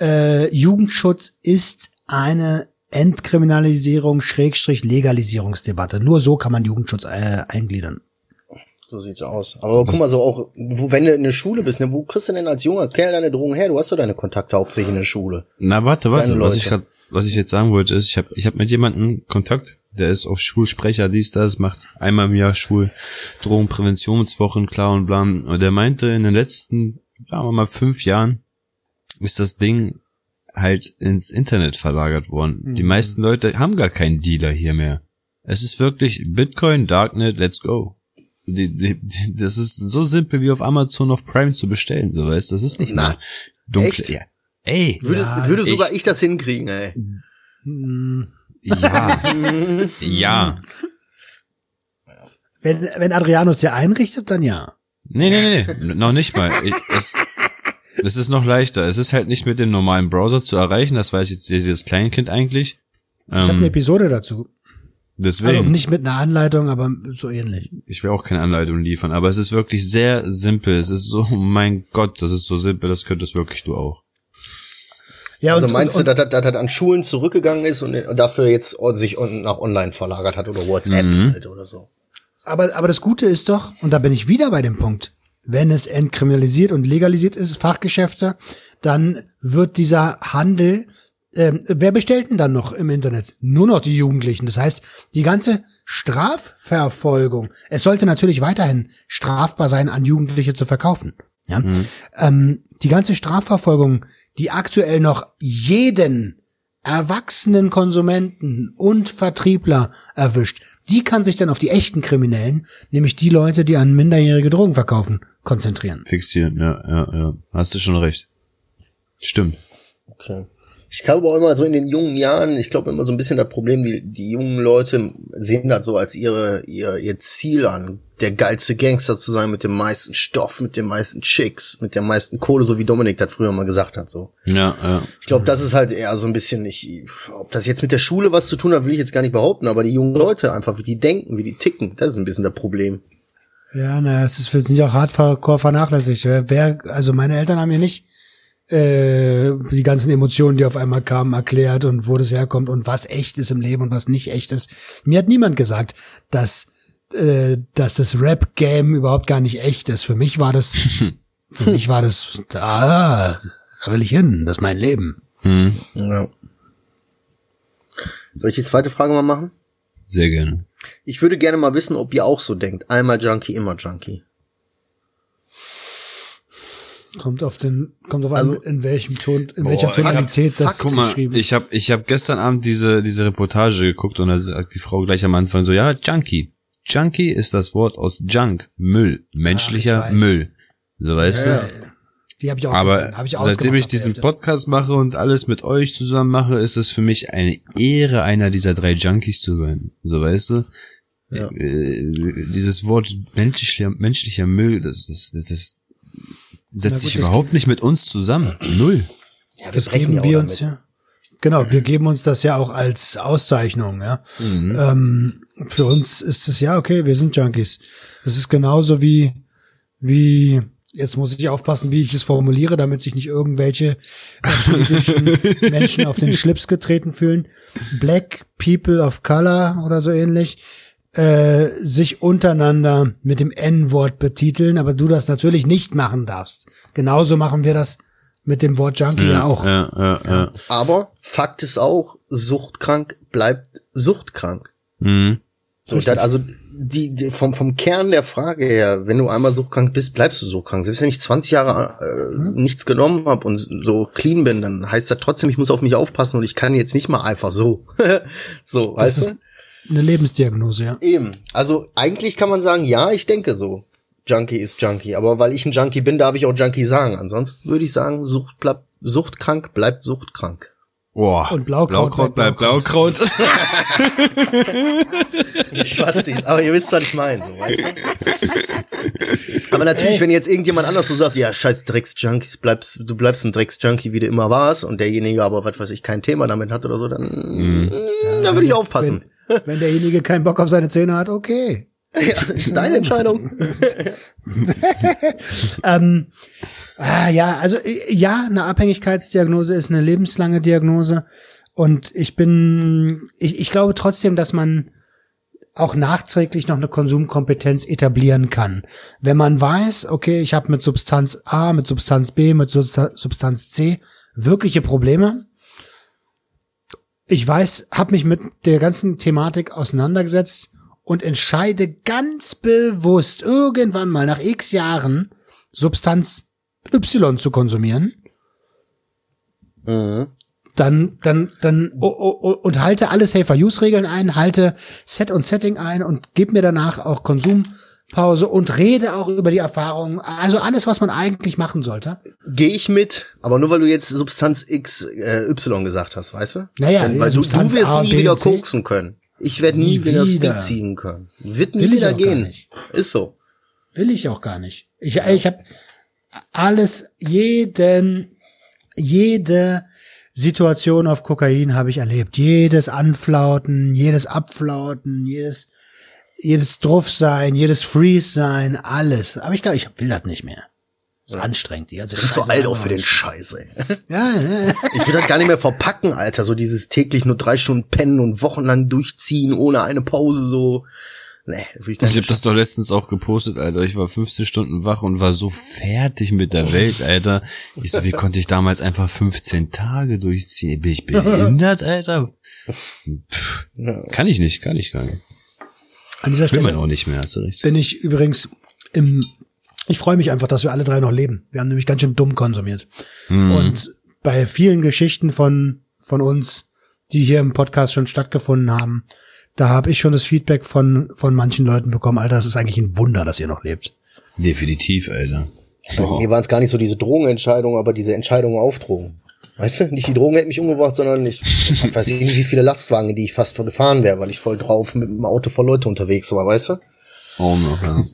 äh, Jugendschutz ist eine Entkriminalisierung Schrägstrich Legalisierungsdebatte. Nur so kann man Jugendschutz äh, eingliedern. So sieht's aus. Aber guck mal, so auch, wo, wenn du in der Schule bist, ne, wo kriegst du denn als junger Kerl deine Drogen her? Du hast doch deine Kontakte hauptsächlich in der Schule. Na, warte, warte, was ich grad, was ich jetzt sagen wollte, ist, ich habe ich hab mit jemandem Kontakt, der ist auch Schulsprecher, dies, das, macht einmal im Jahr Schul Drogenpräventionswochen, klar und bla. Und der meinte, in den letzten, sagen wir mal, fünf Jahren ist das Ding halt ins Internet verlagert worden. Die meisten Leute haben gar keinen Dealer hier mehr. Es ist wirklich Bitcoin, Darknet, let's go. Die, die, die, das ist so simpel wie auf Amazon auf Prime zu bestellen, so weißt, das ist nicht Na, mehr dunkel. echt? Ja. Ey, Würde, Ja, würde ich- sogar ich das hinkriegen, ey. Ja. ja. Wenn, wenn Adrianus dir einrichtet, dann ja. Nee, nee, nee, noch nicht mal. Ich, es, es ist noch leichter. Es ist halt nicht mit dem normalen Browser zu erreichen. Das weiß jetzt jedes Kleinkind eigentlich. Ich habe eine Ähm, Episode dazu. Also deswegen, nicht mit einer Anleitung, aber so ähnlich. ich will auch keine Anleitung liefern, aber es ist wirklich sehr simpel. Es ist so, mein Gott, das ist so simpel, das könntest wirklich du auch. Ja, Also und, meinst und, du, dass das an Schulen zurückgegangen ist und dafür jetzt sich nach online verlagert hat oder WhatsApp Mhm. halt oder so? Aber, aber das Gute ist doch, und da bin ich wieder bei dem Punkt, wenn es entkriminalisiert und legalisiert ist, Fachgeschäfte, dann wird dieser Handel, ähm, wer bestellt denn dann noch im Internet? Nur noch die Jugendlichen. Das heißt, die ganze Strafverfolgung, es sollte natürlich weiterhin strafbar sein, an Jugendliche zu verkaufen. Ja? Ähm, die ganze Strafverfolgung, die aktuell noch jeden erwachsenen Konsumenten und Vertriebler erwischt, die kann sich dann auf die echten Kriminellen, nämlich die Leute, die an minderjährige Drogen verkaufen, konzentrieren. Fixieren, ja, ja, ja. Hast du schon recht. Stimmt. Okay. Ich glaube auch immer so in den jungen Jahren, ich glaube immer so ein bisschen das Problem, die, die jungen Leute sehen das so als ihre, ihr, ihr Ziel an, der geilste Gangster zu sein mit dem meisten Stoff, mit den meisten Chicks, mit der meisten Kohle, so wie Dominik das früher mal gesagt hat, so. Ja, ja. Ich glaube, das ist halt eher so ein bisschen nicht, ob das jetzt mit der Schule was zu tun hat, will ich jetzt gar nicht behaupten, aber die jungen Leute einfach, wie die denken, wie die ticken, das ist ein bisschen das Problem. Ja, naja, es ist, wir sind ja auch hardcore vernachlässigt. Wer, wer- also meine Eltern haben mir nicht äh, die ganzen Emotionen, die auf einmal kamen, erklärt und wo das herkommt und was echt ist im Leben und was nicht echt ist. Mir hat niemand gesagt, dass, äh, dass das Rap-Game überhaupt gar nicht echt ist. Für mich war das, für mich war das, ah, da will ich hin, das ist mein Leben. Ja. Soll ich die zweite Frage mal machen? Sehr gerne. Ich würde gerne mal wissen, ob ihr auch so denkt. Einmal Junkie, immer Junkie. Kommt auf den, kommt auf Also- an, in welchem Ton, in welcher Boah, hab- Tonalität das Guck mal, geschrieben ich habe ich hab gestern Abend diese, diese Reportage geguckt und da sagt die Frau gleich am Anfang so, ja, Junkie. Junkie ist das Wort aus Junk, Müll, menschlicher Ach, weiß. Müll. So weißt du? Die habe ich auch Aber gesehen, hab ich seitdem ich diesen. Podcast mache und alles mit euch zusammen mache, ist es für mich eine Ehre, einer dieser drei Junkies zu sein. So weißt du? Ja. Äh, dieses Wort menschlicher, menschlicher Müll, das, das, das, das setzt sich überhaupt nicht mit uns zusammen. Null. Ja, Das geben wir uns damit. ja. Genau, wir geben uns das ja auch als Auszeichnung, ja. Mhm. Ähm, für uns ist es ja okay, wir sind Junkies. Das ist genauso wie, wie, jetzt muss ich aufpassen, wie ich es formuliere, damit sich nicht irgendwelche äh, politischen Menschen auf den Schlips getreten fühlen. Black People of Color oder so ähnlich, äh, sich untereinander mit dem N-Wort betiteln, aber du das natürlich nicht machen darfst. Genauso machen wir das mit dem Wort Junkie ja, auch. Ja, ja, ja. Aber Fakt ist auch, suchtkrank bleibt suchtkrank. Mhm. So, das, also die, die vom, vom Kern der Frage her, wenn du einmal suchtkrank bist, bleibst du suchtkrank. Selbst wenn ich 20 Jahre äh, nichts genommen habe und so clean bin, dann heißt das trotzdem, ich muss auf mich aufpassen und ich kann jetzt nicht mal einfach so. so, Das weißt ist du? Eine Lebensdiagnose, ja. Eben. Also eigentlich kann man sagen, ja, ich denke so. Junkie ist Junkie. Aber weil ich ein Junkie bin, darf ich auch Junkie sagen. Ansonsten würde ich sagen, Sucht bleibt, suchtkrank bleibt suchtkrank. Boah. Und Blaukraut bleibt bleibt Blaukraut. Ich weiß nicht, aber ihr wisst, was ich meine, so, weißt du? Aber natürlich, wenn jetzt irgendjemand anders so sagt, ja, scheiß Drecks-Junkies, bleibst, du bleibst ein Drecks-Junkie, wie du immer warst, und derjenige aber, was weiß ich, kein Thema damit hat oder so, dann, mm, dann würde ich aufpassen. Wenn, wenn derjenige keinen Bock auf seine Zähne hat, okay. Ja, ist deine Entscheidung. Ähm, ah, ja, also ja, eine Abhängigkeitsdiagnose ist eine lebenslange Diagnose. Und ich bin, ich, ich glaube trotzdem, dass man auch nachträglich noch eine Konsumkompetenz etablieren kann. Wenn man weiß, okay, ich habe mit Substanz A, mit Substanz B, mit Substa- Substanz C wirkliche Probleme. Ich weiß, habe mich mit der ganzen Thematik auseinandergesetzt und entscheide ganz bewusst irgendwann mal nach x Jahren Substanz Y zu konsumieren, Mhm. Dann, dann, dann, oh, oh, und halte alle Safer-Use-Regeln ein, halte Set und Setting ein und gib mir danach auch Konsumpause und rede auch über die Erfahrungen. Also alles, was man eigentlich machen sollte. Gehe ich mit, aber nur weil du jetzt Substanz X, äh, Y gesagt hast, weißt du? Naja, Denn, weil du, du Substanz wirst A, nie B, wieder koksen können. Ich werde nie, Nie wieder. Speed ziehen können. Wird nie Will ich wieder gehen. nicht. Ist so. Will ich auch gar nicht. Ich, ich habe alles, jeden, jede Situation auf Kokain habe ich erlebt. Jedes Anflauten, jedes Abflauten, jedes, jedes Druffsein, jedes Freeze-Sein, alles. Aber ich glaube, ich will das nicht mehr. ist anstrengend. Die ganze Ich bin Scheiße alt auch für den Scheiß, ey. Ja, ja, ja. Ich will das gar nicht mehr verpacken, Alter. So dieses täglich nur drei Stunden pennen und wochenlang durchziehen, ohne eine Pause, so. Nee, ich gar Ich habe das doch letztens auch gepostet, Alter. Ich war 15 Stunden wach und war so fertig mit der Welt, Alter. Ich so, wie konnte ich damals einfach 15 Tage durchziehen? Bin ich behindert, Alter? Pff, kann ich nicht, kann ich gar nicht. An dieser Will man Stelle auch nicht mehr, hast du recht. bin ich übrigens im, ich freue mich einfach, dass wir alle drei noch leben. Wir haben nämlich ganz schön dumm konsumiert. Und bei vielen Geschichten von, von uns, die hier im Podcast schon stattgefunden haben, da habe ich schon das Feedback von, von manchen Leuten bekommen, Alter, es ist eigentlich ein Wunder, dass ihr noch lebt. Definitiv, Alter. Bei mir waren es gar nicht so diese Drogenentscheidungen, aber diese Entscheidungen auf Drogen. Weißt du, nicht die Drogen hätten mich umgebracht, sondern ich ich weiß nicht, wie viele Lastwagen, die ich fast gefahren wäre, weil ich voll drauf mit dem Auto voll Leute unterwegs war, weißt du? Oh, noch, ja.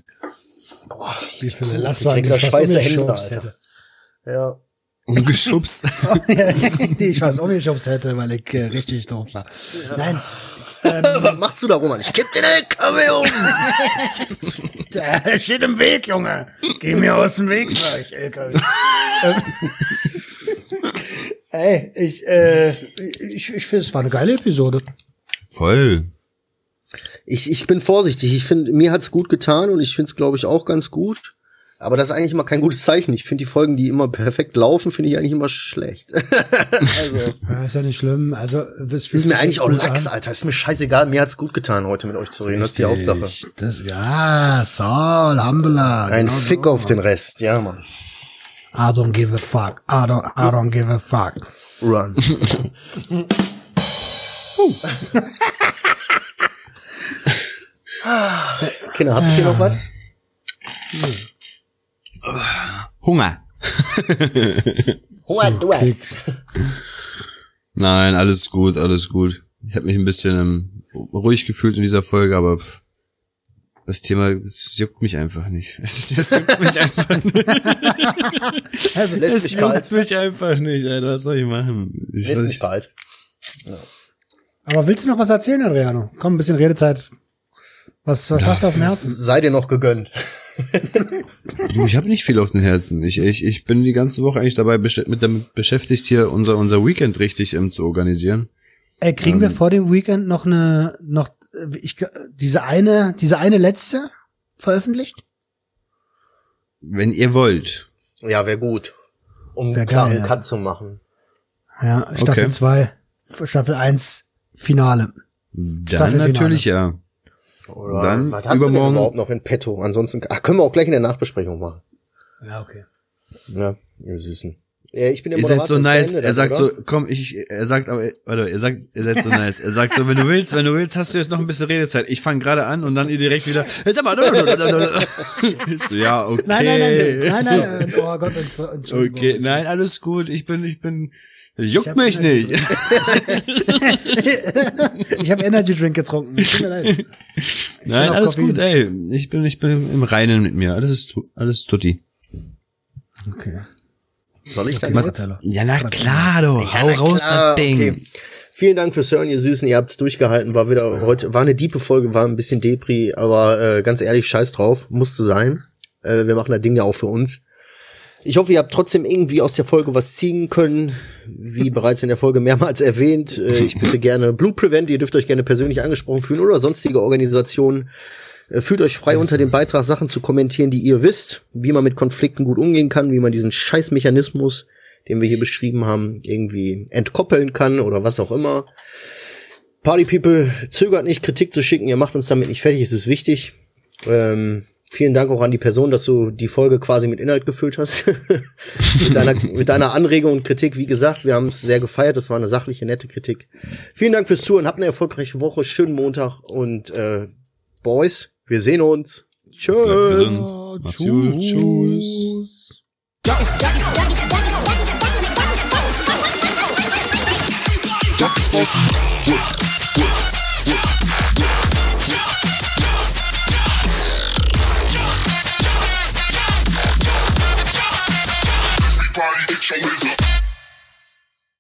Boah, Wie viele ich Lastwagen da ich fast Schweiße Hände, Alter. Ja. Umgeschubst. die ich fast umgeschubst hätte, weil ich äh, richtig doof war. Nein, Was machst du da, Roman? Ich kipp den LKW um! der steht im Weg, Junge. Geh mir aus dem Weg, sag ich, LKW. Ähm, Ey, ich, äh, ich, ich finde, es war eine geile Episode. Voll. Ich, ich bin vorsichtig. Ich finde, mir hat's gut getan und ich finde es, glaube ich, auch ganz gut. Aber das ist eigentlich immer kein gutes Zeichen. Ich finde die Folgen, die immer perfekt laufen, finde ich eigentlich immer schlecht. also, Ja, ist ja nicht schlimm. Also, es fühlt ist mir sich eigentlich auch Lachs, an. Alter. Ist mir scheißegal. Mir hat's gut getan, heute mit euch zu reden. Das ist die Hauptsache. Das, ja, Saul, Hambela. Ein genau Fick so. auf den Rest. Ja, Mann. I don't give a fuck. I don't, I don't give a fuck. Run. Kinder, habt ihr noch was? Hunger. Hunger, du hast. Nein, alles gut, alles gut. Ich habe mich ein bisschen ähm, ruhig gefühlt in dieser Folge, aber pff, das Thema, das juckt mich einfach nicht. Es, juckt mich einfach nicht. Also, Lässt Es mich kalt. juckt mich einfach nicht, Alter. Was soll ich machen? Ich Lässt mich kalt. aber willst du noch was erzählen, Adriano? Komm, ein bisschen Redezeit. Was, was hast du auf dem Herzen? Sei dir noch gegönnt. Du, ich habe nicht viel auf den Herzen. Ich, ich, ich bin die ganze Woche eigentlich dabei besch- mit damit beschäftigt, hier unser, unser Weekend richtig ähm, zu organisieren. Ey, kriegen Ähm. wir vor dem Weekend noch eine, noch, äh, ich, diese eine, diese eine letzte veröffentlicht? Wenn ihr wollt. Ja, wäre gut. Um Wär einen klaren geil, ja. Cut zu machen. Ja, Staffel Okay. 2, Staffel 1, Finale. Dann Staffelfinale. natürlich ja. Oder Dann was hast du denn übermorgen- überhaupt noch in petto? Ansonsten, ach, können wir auch gleich in der Nachbesprechung machen. Ja, okay. Ja, ihr Süßen. Ja, ich bin der Ihr seid so nice. Er sagt oder? so, komm, ich, er sagt, aber, warte, er sagt, ihr seid so nice. Er sagt so, wenn du willst, wenn du willst, hast du jetzt noch ein bisschen Redezeit. Ich fange gerade an und dann ihr direkt wieder, sag mal, so, ja, okay. Nein, nein, nein, nein, nein, nein, oh Gott, Entsch- Entschuldigung. Okay, nein, alles gut. Ich bin, ich bin, juckt hab mich Energy nicht. Ich habe Energy Drink getrunken. Tut mir leid. Nein, alles Koffein. gut, ey. Ich bin, ich bin im Reinen mit mir. Alles ist, alles tutti. Okay. Soll ich dann Was- jetzt? Ja, na klar, du. Hau na raus, klar, das Ding. okay. Vielen Dank fürs Hören, ihr Süßen. Ihr habt's durchgehalten. War wieder heute, war eine diepe Folge, war ein bisschen Depri, aber äh, ganz ehrlich, scheiß drauf. Musste sein. Äh, wir machen das Ding ja auch für uns. Ich hoffe, ihr habt trotzdem irgendwie aus der Folge was ziehen können. Wie bereits in der Folge mehrmals erwähnt, äh, ich bitte gerne Blue Prevent, ihr dürft euch gerne persönlich angesprochen fühlen oder sonstige Organisationen. Äh, Fühlt euch frei, unter dem Beitrag Sachen zu kommentieren, die ihr wisst, wie man mit Konflikten gut umgehen kann, wie man diesen Scheißmechanismus, den wir hier beschrieben haben, irgendwie entkoppeln kann oder was auch immer. Party People, zögert nicht, Kritik zu schicken, ihr macht uns damit nicht fertig, es ist wichtig. Ähm, vielen Dank auch an die Person, dass du die Folge quasi mit Inhalt gefüllt hast. mit, deiner, mit deiner Anregung und Kritik, wie gesagt, wir haben es sehr gefeiert, das war eine sachliche, nette Kritik. Vielen Dank fürs Zuhören, habt eine erfolgreiche Woche, schönen Montag und äh, Boys, wir sehen uns. Tschüss. Gut. Tschüss.